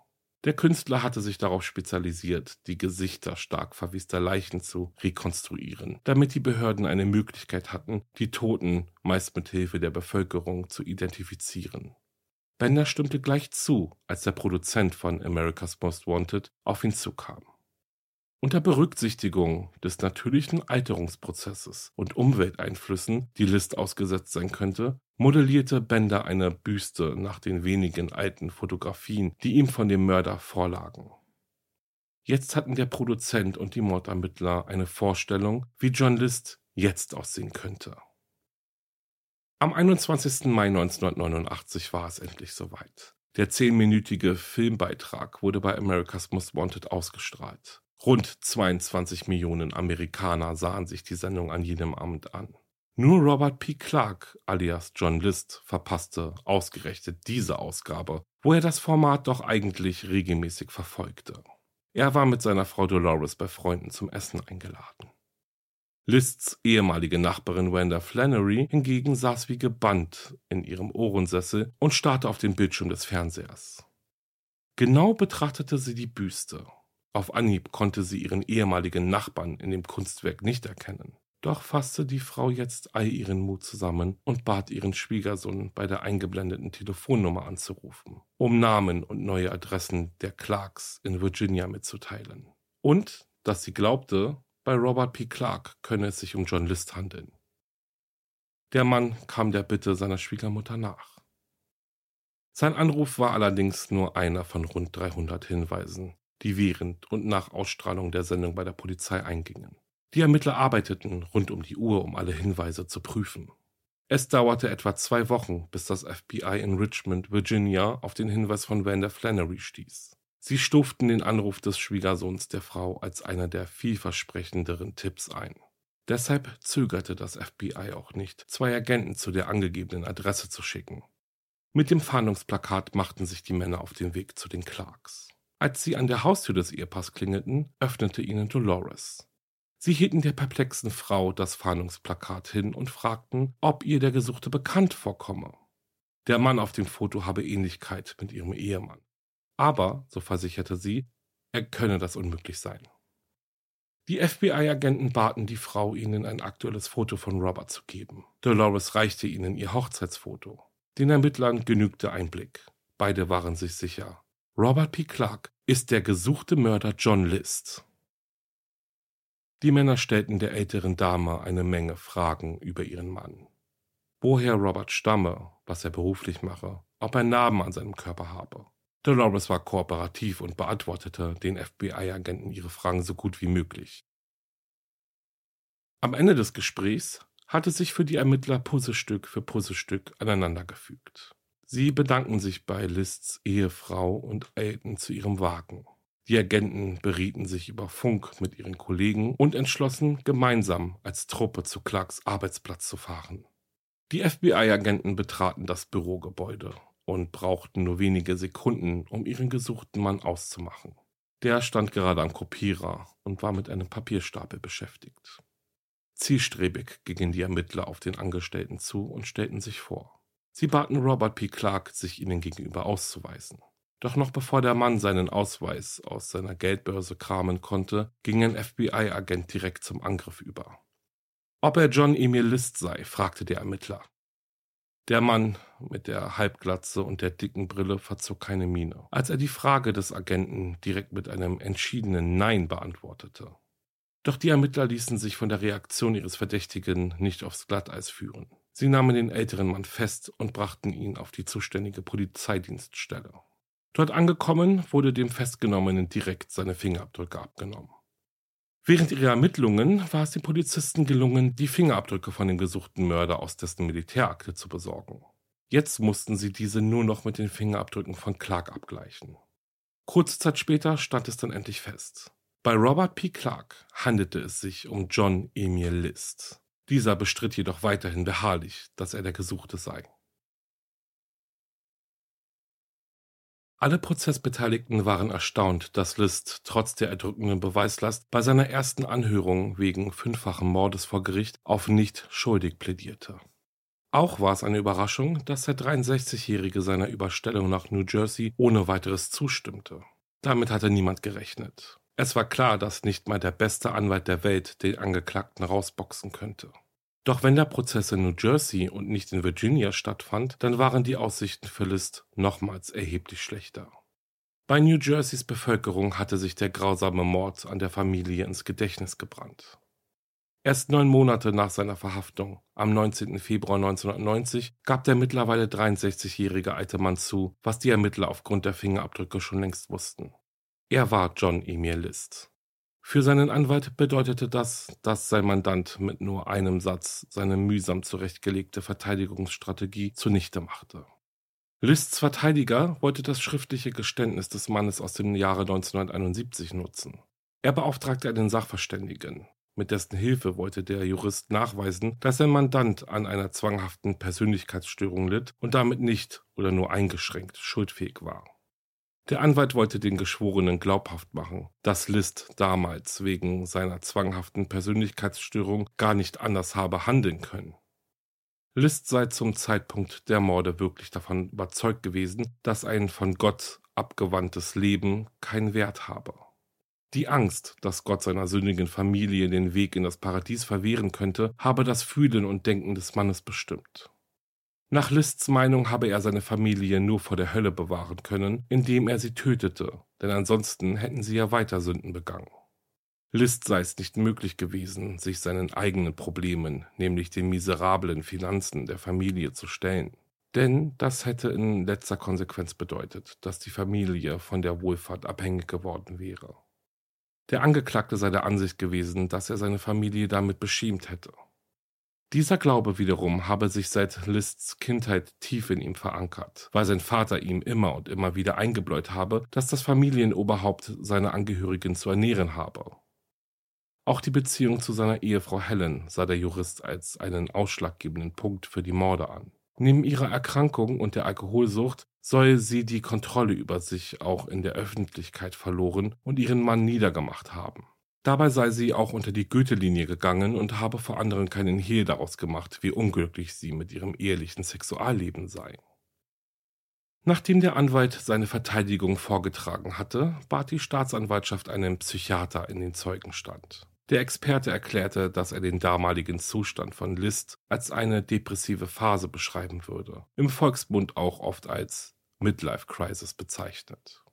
Der Künstler hatte sich darauf spezialisiert, die Gesichter stark verwester Leichen zu rekonstruieren, damit die Behörden eine Möglichkeit hatten, die Toten meist mit Hilfe der Bevölkerung zu identifizieren. Bender stimmte gleich zu, als der Produzent von America's Most Wanted auf ihn zukam. Unter Berücksichtigung des natürlichen Alterungsprozesses und Umwelteinflüssen, die List ausgesetzt sein könnte, modellierte Bender eine Büste nach den wenigen alten Fotografien, die ihm von dem Mörder vorlagen. Jetzt hatten der Produzent und die Mordermittler eine Vorstellung, wie John List jetzt aussehen könnte. Am 21. Mai 1989 war es endlich soweit. Der zehnminütige Filmbeitrag wurde bei America's Most Wanted ausgestrahlt. Rund 22 Millionen Amerikaner sahen sich die Sendung an jedem Abend an. Nur Robert P. Clark alias John List verpasste ausgerechnet diese Ausgabe, wo er das Format doch eigentlich regelmäßig verfolgte. Er war mit seiner Frau Dolores bei Freunden zum Essen eingeladen. Lists ehemalige Nachbarin Wanda Flannery hingegen saß wie gebannt in ihrem Ohrensessel und starrte auf den Bildschirm des Fernsehers. Genau betrachtete sie die Büste. Auf Anhieb konnte sie ihren ehemaligen Nachbarn in dem Kunstwerk nicht erkennen. Doch fasste die Frau jetzt all ihren Mut zusammen und bat ihren Schwiegersohn bei der eingeblendeten Telefonnummer anzurufen, um Namen und neue Adressen der Clarks in Virginia mitzuteilen. Und dass sie glaubte, bei Robert P. Clark könne es sich um John List handeln. Der Mann kam der Bitte seiner Schwiegermutter nach. Sein Anruf war allerdings nur einer von rund 300 Hinweisen, die während und nach Ausstrahlung der Sendung bei der Polizei eingingen. Die Ermittler arbeiteten rund um die Uhr, um alle Hinweise zu prüfen. Es dauerte etwa zwei Wochen, bis das FBI in Richmond, Virginia, auf den Hinweis von Wanda Flannery stieß. Sie stuften den Anruf des Schwiegersohns der Frau als einer der vielversprechenderen Tipps ein. Deshalb zögerte das FBI auch nicht, zwei Agenten zu der angegebenen Adresse zu schicken. Mit dem Fahndungsplakat machten sich die Männer auf den Weg zu den Clarks. Als sie an der Haustür des Ehepaars klingelten, öffnete ihnen Dolores. Sie hielten der perplexen Frau das Fahndungsplakat hin und fragten, ob ihr der Gesuchte bekannt vorkomme. Der Mann auf dem Foto habe Ähnlichkeit mit ihrem Ehemann. Aber, so versicherte sie, er könne das unmöglich sein. Die FBI-Agenten baten die Frau, ihnen ein aktuelles Foto von Robert zu geben. Dolores reichte ihnen ihr Hochzeitsfoto. Den Ermittlern genügte ein Blick. Beide waren sich sicher. Robert P. Clark ist der gesuchte Mörder John List. Die Männer stellten der älteren Dame eine Menge Fragen über ihren Mann. Woher Robert stamme, was er beruflich mache, ob er Narben an seinem Körper habe. Dolores war kooperativ und beantwortete den FBI-Agenten ihre Fragen so gut wie möglich. Am Ende des Gesprächs hatte sich für die Ermittler Puzzlestück für Puzzlestück aneinandergefügt. Sie bedankten sich bei Lists Ehefrau und eilten zu ihrem Wagen. Die Agenten berieten sich über Funk mit ihren Kollegen und entschlossen, gemeinsam als Truppe zu Clarks Arbeitsplatz zu fahren. Die FBI-Agenten betraten das Bürogebäude und brauchten nur wenige Sekunden, um ihren gesuchten Mann auszumachen. Der stand gerade am Kopierer und war mit einem Papierstapel beschäftigt. Zielstrebig gingen die Ermittler auf den Angestellten zu und stellten sich vor. Sie baten Robert P. Clark, sich ihnen gegenüber auszuweisen. Doch noch bevor der Mann seinen Ausweis aus seiner Geldbörse kramen konnte, ging ein FBI-Agent direkt zum Angriff über. Ob er John Emil List sei, fragte der Ermittler. Der Mann mit der Halbglatze und der dicken Brille verzog keine Miene, als er die Frage des Agenten direkt mit einem entschiedenen Nein beantwortete. Doch die Ermittler ließen sich von der Reaktion ihres Verdächtigen nicht aufs Glatteis führen. Sie nahmen den älteren Mann fest und brachten ihn auf die zuständige Polizeidienststelle. Dort angekommen wurde dem Festgenommenen direkt seine Fingerabdrücke abgenommen. Während ihrer Ermittlungen war es den Polizisten gelungen, die Fingerabdrücke von dem gesuchten Mörder aus dessen Militärakte zu besorgen. Jetzt mussten sie diese nur noch mit den Fingerabdrücken von Clark abgleichen. Kurze Zeit später stand es dann endlich fest. Bei Robert P. Clark handelte es sich um John Emil List. Dieser bestritt jedoch weiterhin beharrlich, dass er der Gesuchte sei. Alle Prozessbeteiligten waren erstaunt, dass List trotz der erdrückenden Beweislast bei seiner ersten Anhörung wegen fünffachen Mordes vor Gericht auf nicht schuldig plädierte. Auch war es eine Überraschung, dass der 63-Jährige seiner Überstellung nach New Jersey ohne weiteres zustimmte. Damit hatte niemand gerechnet. Es war klar, dass nicht mal der beste Anwalt der Welt den Angeklagten rausboxen könnte. Doch wenn der Prozess in New Jersey und nicht in Virginia stattfand, dann waren die Aussichten für List nochmals erheblich schlechter. Bei New Jerseys Bevölkerung hatte sich der grausame Mord an der Familie ins Gedächtnis gebrannt. Erst neun Monate nach seiner Verhaftung, am 19. Februar 1990, gab der mittlerweile 63-jährige alte Mann zu, was die Ermittler aufgrund der Fingerabdrücke schon längst wussten. Er war John Emil List. Für seinen Anwalt bedeutete das, dass sein Mandant mit nur einem Satz seine mühsam zurechtgelegte Verteidigungsstrategie zunichte machte. Lists Verteidiger wollte das schriftliche Geständnis des Mannes aus dem Jahre 1971 nutzen. Er beauftragte einen Sachverständigen. Mit dessen Hilfe wollte der Jurist nachweisen, dass sein Mandant an einer zwanghaften Persönlichkeitsstörung litt und damit nicht oder nur eingeschränkt schuldfähig war. Der Anwalt wollte den Geschworenen glaubhaft machen, dass List damals wegen seiner zwanghaften Persönlichkeitsstörung gar nicht anders habe handeln können. List sei zum Zeitpunkt der Morde wirklich davon überzeugt gewesen, dass ein von Gott abgewandtes Leben keinen Wert habe. Die Angst, dass Gott seiner sündigen Familie den Weg in das Paradies verwehren könnte, habe das Fühlen und Denken des Mannes bestimmt. Nach Lists Meinung habe er seine Familie nur vor der Hölle bewahren können, indem er sie tötete, denn ansonsten hätten sie ja weiter Sünden begangen. List sei es nicht möglich gewesen, sich seinen eigenen Problemen, nämlich den miserablen Finanzen der Familie zu stellen. Denn das hätte in letzter Konsequenz bedeutet, dass die Familie von der Wohlfahrt abhängig geworden wäre. Der Angeklagte sei der Ansicht gewesen, dass er seine Familie damit beschämt hätte. Dieser Glaube wiederum habe sich seit Lists Kindheit tief in ihm verankert, weil sein Vater ihm immer und immer wieder eingebläut habe, dass das Familienoberhaupt seine Angehörigen zu ernähren habe. Auch die Beziehung zu seiner Ehefrau Helen sah der Jurist als einen ausschlaggebenden Punkt für die Morde an. Neben ihrer Erkrankung und der Alkoholsucht soll sie die Kontrolle über sich auch in der Öffentlichkeit verloren und ihren Mann niedergemacht haben. Dabei sei sie auch unter die Goethe-Linie gegangen und habe vor anderen keinen Hehl daraus gemacht, wie unglücklich sie mit ihrem ehelichen Sexualleben sei. Nachdem der Anwalt seine Verteidigung vorgetragen hatte, bat die Staatsanwaltschaft einen Psychiater in den Zeugenstand. Der Experte erklärte, dass er den damaligen Zustand von List als eine depressive Phase beschreiben würde, im Volksmund auch oft als Midlife Crisis bezeichnet.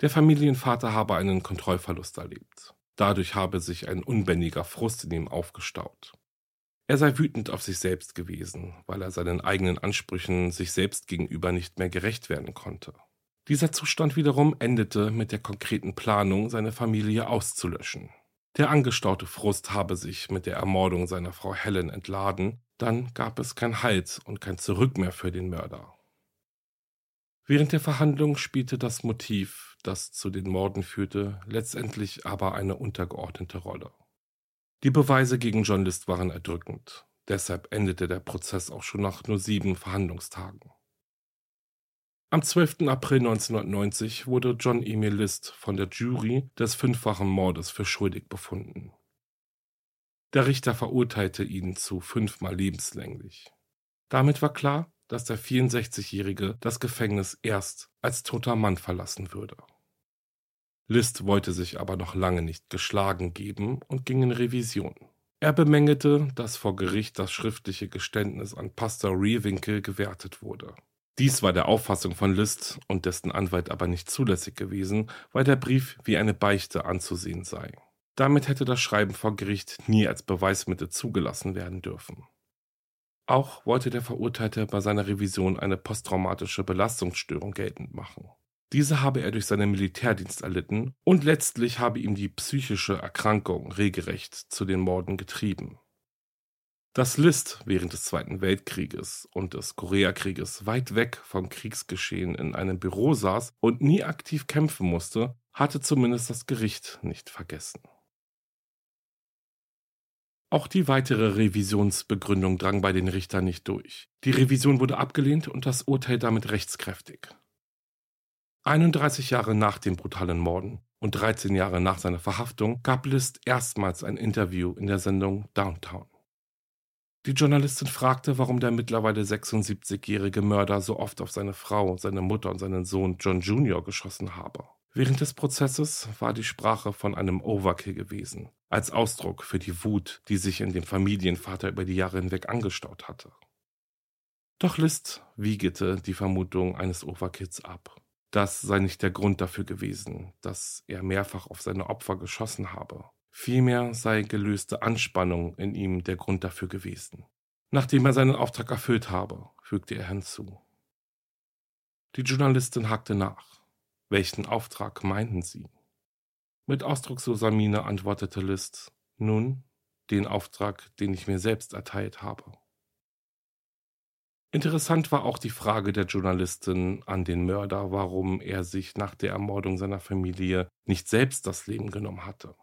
Der Familienvater habe einen Kontrollverlust erlebt. Dadurch habe sich ein unbändiger Frust in ihm aufgestaut. Er sei wütend auf sich selbst gewesen, weil er seinen eigenen Ansprüchen sich selbst gegenüber nicht mehr gerecht werden konnte. Dieser Zustand wiederum endete mit der konkreten Planung, seine Familie auszulöschen. Der angestaute Frust habe sich mit der Ermordung seiner Frau Helen entladen, dann gab es kein Halt und kein Zurück mehr für den Mörder. Während der Verhandlung spielte das Motiv, das zu den Morden führte, letztendlich aber eine untergeordnete Rolle. Die Beweise gegen John List waren erdrückend. Deshalb endete der Prozess auch schon nach nur sieben Verhandlungstagen. Am 12. April 1990 wurde John Emil List von der Jury des fünffachen Mordes für schuldig befunden. Der Richter verurteilte ihn zu fünfmal lebenslänglich. Damit war klar, dass der 64-Jährige das Gefängnis erst als toter Mann verlassen würde. List wollte sich aber noch lange nicht geschlagen geben und ging in Revision. Er bemängelte, dass vor Gericht das schriftliche Geständnis an Pastor Rehwinkel gewertet wurde. Dies war der Auffassung von List und dessen Anwalt aber nicht zulässig gewesen, weil der Brief wie eine Beichte anzusehen sei. Damit hätte das Schreiben vor Gericht nie als Beweismittel zugelassen werden dürfen. Auch wollte der Verurteilte bei seiner Revision eine posttraumatische Belastungsstörung geltend machen. Diese habe er durch seinen Militärdienst erlitten und letztlich habe ihm die psychische Erkrankung regelrecht zu den Morden getrieben. Dass List während des Zweiten Weltkrieges und des Koreakrieges weit weg vom Kriegsgeschehen in einem Büro saß und nie aktiv kämpfen musste, hatte zumindest das Gericht nicht vergessen. Auch die weitere Revisionsbegründung drang bei den Richtern nicht durch. Die Revision wurde abgelehnt und das Urteil damit rechtskräftig. 31 Jahre nach den brutalen Morden und 13 Jahre nach seiner Verhaftung gab List erstmals ein Interview in der Sendung Downtown. Die Journalistin fragte, warum der mittlerweile 76-jährige Mörder so oft auf seine Frau, seine Mutter und seinen Sohn John Jr. geschossen habe. Während des Prozesses war die Sprache von einem Overkill gewesen, als Ausdruck für die Wut, die sich in dem Familienvater über die Jahre hinweg angestaut hatte. Doch List wiegete die Vermutung eines Overkills ab. Das sei nicht der Grund dafür gewesen, dass er mehrfach auf seine Opfer geschossen habe. Vielmehr sei gelöste Anspannung in ihm der Grund dafür gewesen. Nachdem er seinen Auftrag erfüllt habe, fügte er hinzu. Die Journalistin hakte nach. Welchen Auftrag meinten Sie? Mit ausdrucksloser Miene antwortete List, nun, den Auftrag, den ich mir selbst erteilt habe. Interessant war auch die Frage der Journalistin an den Mörder, warum er sich nach der Ermordung seiner Familie nicht selbst das Leben genommen hatte.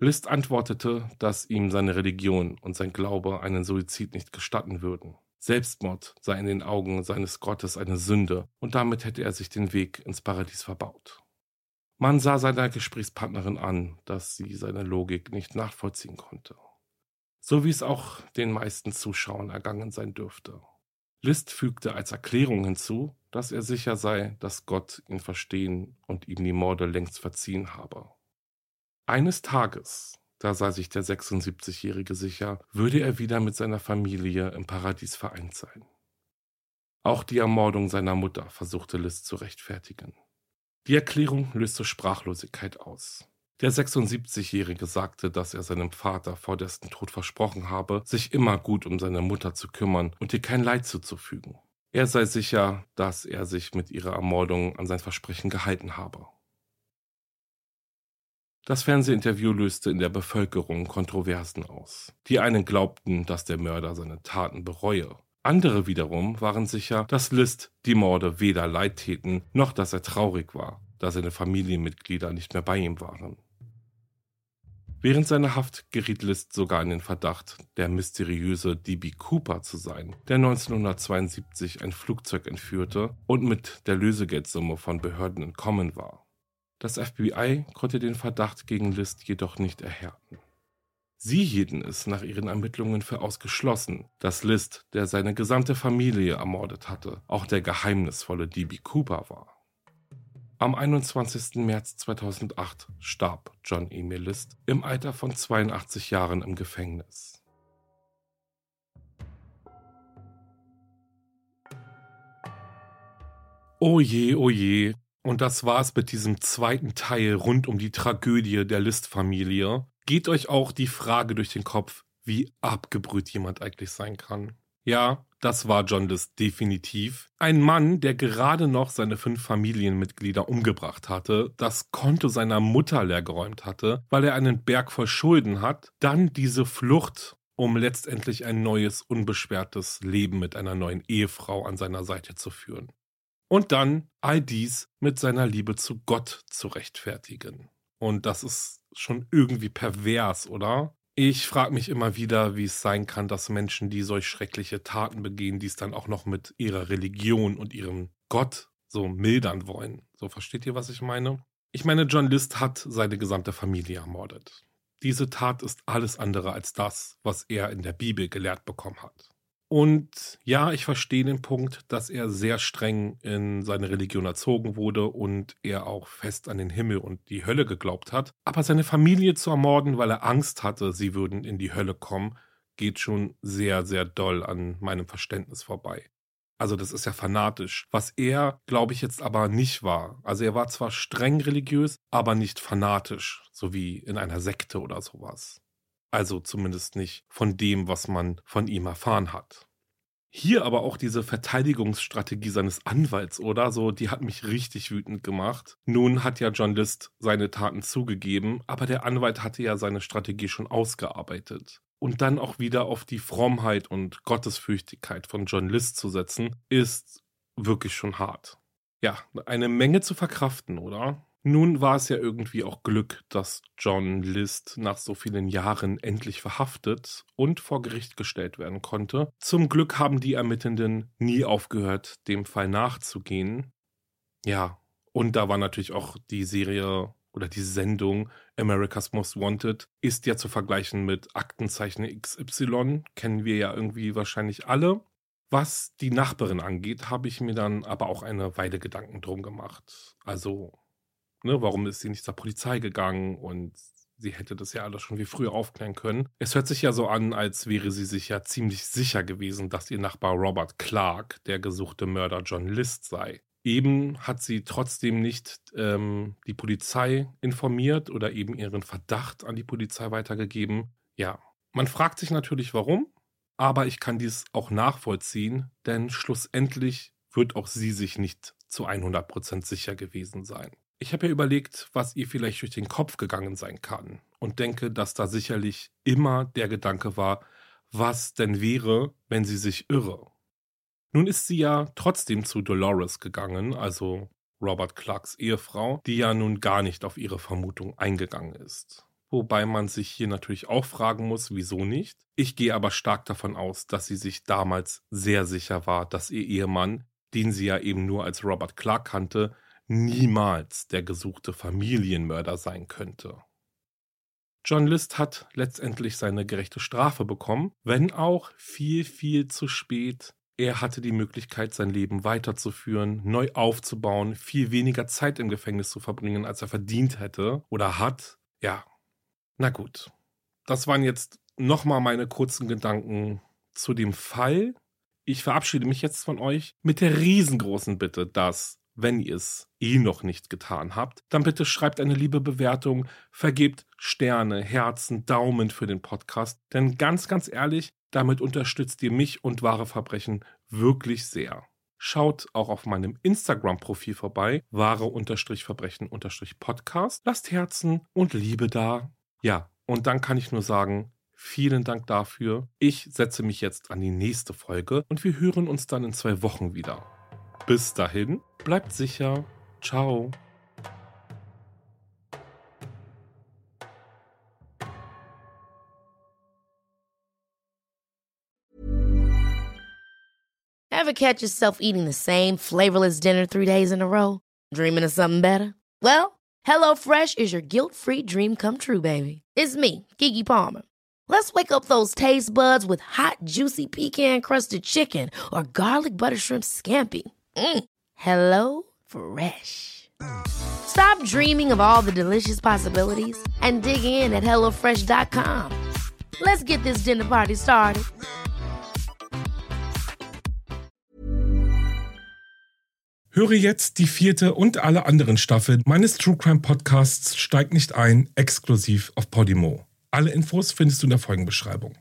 List antwortete, dass ihm seine Religion und sein Glaube einen Suizid nicht gestatten würden. Selbstmord sei in den Augen seines Gottes eine Sünde und damit hätte er sich den Weg ins Paradies verbaut. Man sah seiner Gesprächspartnerin an, dass sie seine Logik nicht nachvollziehen konnte. So wie es auch den meisten Zuschauern ergangen sein dürfte. List fügte als Erklärung hinzu, dass er sicher sei, dass Gott ihn verstehen und ihm die Morde längst verziehen habe. Eines Tages, da sei sich der 76-Jährige sicher, würde er wieder mit seiner Familie im Paradies vereint sein. Auch die Ermordung seiner Mutter versuchte List zu rechtfertigen. Die Erklärung löste Sprachlosigkeit aus. Der 76-Jährige sagte, dass er seinem Vater vor dessen Tod versprochen habe, sich immer gut um seine Mutter zu kümmern und ihr kein Leid zuzufügen. Er sei sicher, dass er sich mit ihrer Ermordung an sein Versprechen gehalten habe. Das Fernsehinterview löste in der Bevölkerung Kontroversen aus. Die einen glaubten, dass der Mörder seine Taten bereue. Andere wiederum waren sicher, dass List die Morde weder leid täten, noch dass er traurig war, da seine Familienmitglieder nicht mehr bei ihm waren. Während seiner Haft geriet List sogar in den Verdacht, der mysteriöse D.B. Cooper zu sein, der 1972 ein Flugzeug entführte und mit der Lösegeldsumme von Behörden entkommen war. Das FBI konnte den Verdacht gegen List jedoch nicht erhärten. Sie hielten es nach ihren Ermittlungen für ausgeschlossen, dass List, der seine gesamte Familie ermordet hatte, auch der geheimnisvolle D.B. Cooper war. Am 21. März 2008 starb John Emil List im Alter von 82 Jahren im Gefängnis. Oh je, oh je. Und das war's mit diesem zweiten Teil rund um die Tragödie der List-Familie geht euch auch die Frage durch den Kopf, wie abgebrüht jemand eigentlich sein kann. Ja, das war John List definitiv. Ein Mann, der gerade noch seine fünf Familienmitglieder umgebracht hatte, das Konto seiner Mutter leergeräumt hatte, weil er einen Berg voll Schulden hat, dann diese Flucht, um letztendlich ein neues, unbeschwertes Leben mit einer neuen Ehefrau an seiner Seite zu führen. Und dann all dies mit seiner Liebe zu Gott zu rechtfertigen. Und das ist schon irgendwie pervers, oder? Ich frage mich immer wieder, wie es sein kann, dass Menschen, die solch schreckliche Taten begehen, dies dann auch noch mit ihrer Religion und ihrem Gott so mildern wollen. So versteht ihr, was ich meine? Ich meine, John List hat seine gesamte Familie ermordet. Diese Tat ist alles andere als das, was er in der Bibel gelehrt bekommen hat. Und ja, ich verstehe den Punkt, dass er sehr streng in seine Religion erzogen wurde und er auch fest an den Himmel und die Hölle geglaubt hat. Aber seine Familie zu ermorden, weil er Angst hatte, sie würden in die Hölle kommen, geht schon sehr, sehr doll an meinem Verständnis vorbei. Also das ist ja fanatisch. Was er, glaube ich, jetzt aber nicht war. Also er war zwar streng religiös, aber nicht fanatisch, so wie in einer Sekte oder sowas. Also zumindest nicht von dem, was man von ihm erfahren hat. Hier aber auch diese Verteidigungsstrategie seines Anwalts, oder? So, die hat mich richtig wütend gemacht. Nun hat ja John List seine Taten zugegeben, aber der Anwalt hatte ja seine Strategie schon ausgearbeitet. Und dann auch wieder auf die Frommheit und Gottesfürchtigkeit von John List zu setzen, ist wirklich schon hart. Ja, eine Menge zu verkraften, oder? Nun war es ja irgendwie auch Glück, dass John List nach so vielen Jahren endlich verhaftet und vor Gericht gestellt werden konnte. Zum Glück haben die Ermittelnden nie aufgehört, dem Fall nachzugehen. Ja, und da war natürlich auch die Serie oder die Sendung America's Most Wanted ist ja zu vergleichen mit Aktenzeichen XY, kennen wir ja irgendwie wahrscheinlich alle. Was die Nachbarin angeht, habe ich mir dann aber auch eine Weile Gedanken drum gemacht. Also Ne, warum ist sie nicht zur Polizei gegangen und sie hätte das ja alles schon wie früher aufklären können. Es hört sich ja so an, als wäre sie sich ja ziemlich sicher gewesen, dass ihr Nachbar Robert Clark der gesuchte Mörder John List sei. Eben hat sie trotzdem nicht ähm, die Polizei informiert oder eben ihren Verdacht an die Polizei weitergegeben. Ja, man fragt sich natürlich warum, aber ich kann dies auch nachvollziehen, denn schlussendlich wird auch sie sich nicht zu 100% sicher gewesen sein. Ich habe ja überlegt, was ihr vielleicht durch den Kopf gegangen sein kann und denke, dass da sicherlich immer der Gedanke war, was denn wäre, wenn sie sich irre. Nun ist sie ja trotzdem zu Dolores gegangen, also Robert Clarks Ehefrau, die ja nun gar nicht auf ihre Vermutung eingegangen ist. Wobei man sich hier natürlich auch fragen muss, wieso nicht. Ich gehe aber stark davon aus, dass sie sich damals sehr sicher war, dass ihr Ehemann, den sie ja eben nur als Robert Clark kannte, niemals der gesuchte Familienmörder sein könnte. John List hat letztendlich seine gerechte Strafe bekommen, wenn auch viel, viel zu spät. Er hatte die Möglichkeit, sein Leben weiterzuführen, neu aufzubauen, viel weniger Zeit im Gefängnis zu verbringen, als er verdient hätte oder hat. Ja, na gut. Das waren jetzt nochmal meine kurzen Gedanken zu dem Fall. Ich verabschiede mich jetzt von euch mit der riesengroßen Bitte, dass wenn ihr es eh noch nicht getan habt, dann bitte schreibt eine liebe Bewertung, vergebt Sterne, Herzen, Daumen für den Podcast. Denn ganz, ganz ehrlich, damit unterstützt ihr mich und wahre Verbrechen wirklich sehr. Schaut auch auf meinem Instagram-Profil vorbei, wahre-verbrechen-podcast. Lasst Herzen und Liebe da. Ja, und dann kann ich nur sagen, vielen Dank dafür. Ich setze mich jetzt an die nächste Folge und wir hören uns dann in zwei Wochen wieder. Bis dahin, bleibt sicher. Ciao. Ever catch yourself eating the same flavorless dinner three days in a row? Dreaming of something better? Well, HelloFresh is your guilt-free dream come true, baby. It's me, Kiki Palmer. Let's wake up those taste buds with hot, juicy pecan-crusted chicken or garlic butter shrimp scampi. Mm. Hello Fresh. Stop dreaming of all the delicious possibilities and dig in at HelloFresh.com. Let's get this dinner party started. Höre jetzt die vierte und alle anderen Staffeln meines True Crime Podcasts Steigt nicht ein, exklusiv auf Podimo. Alle Infos findest du in der Folgenbeschreibung.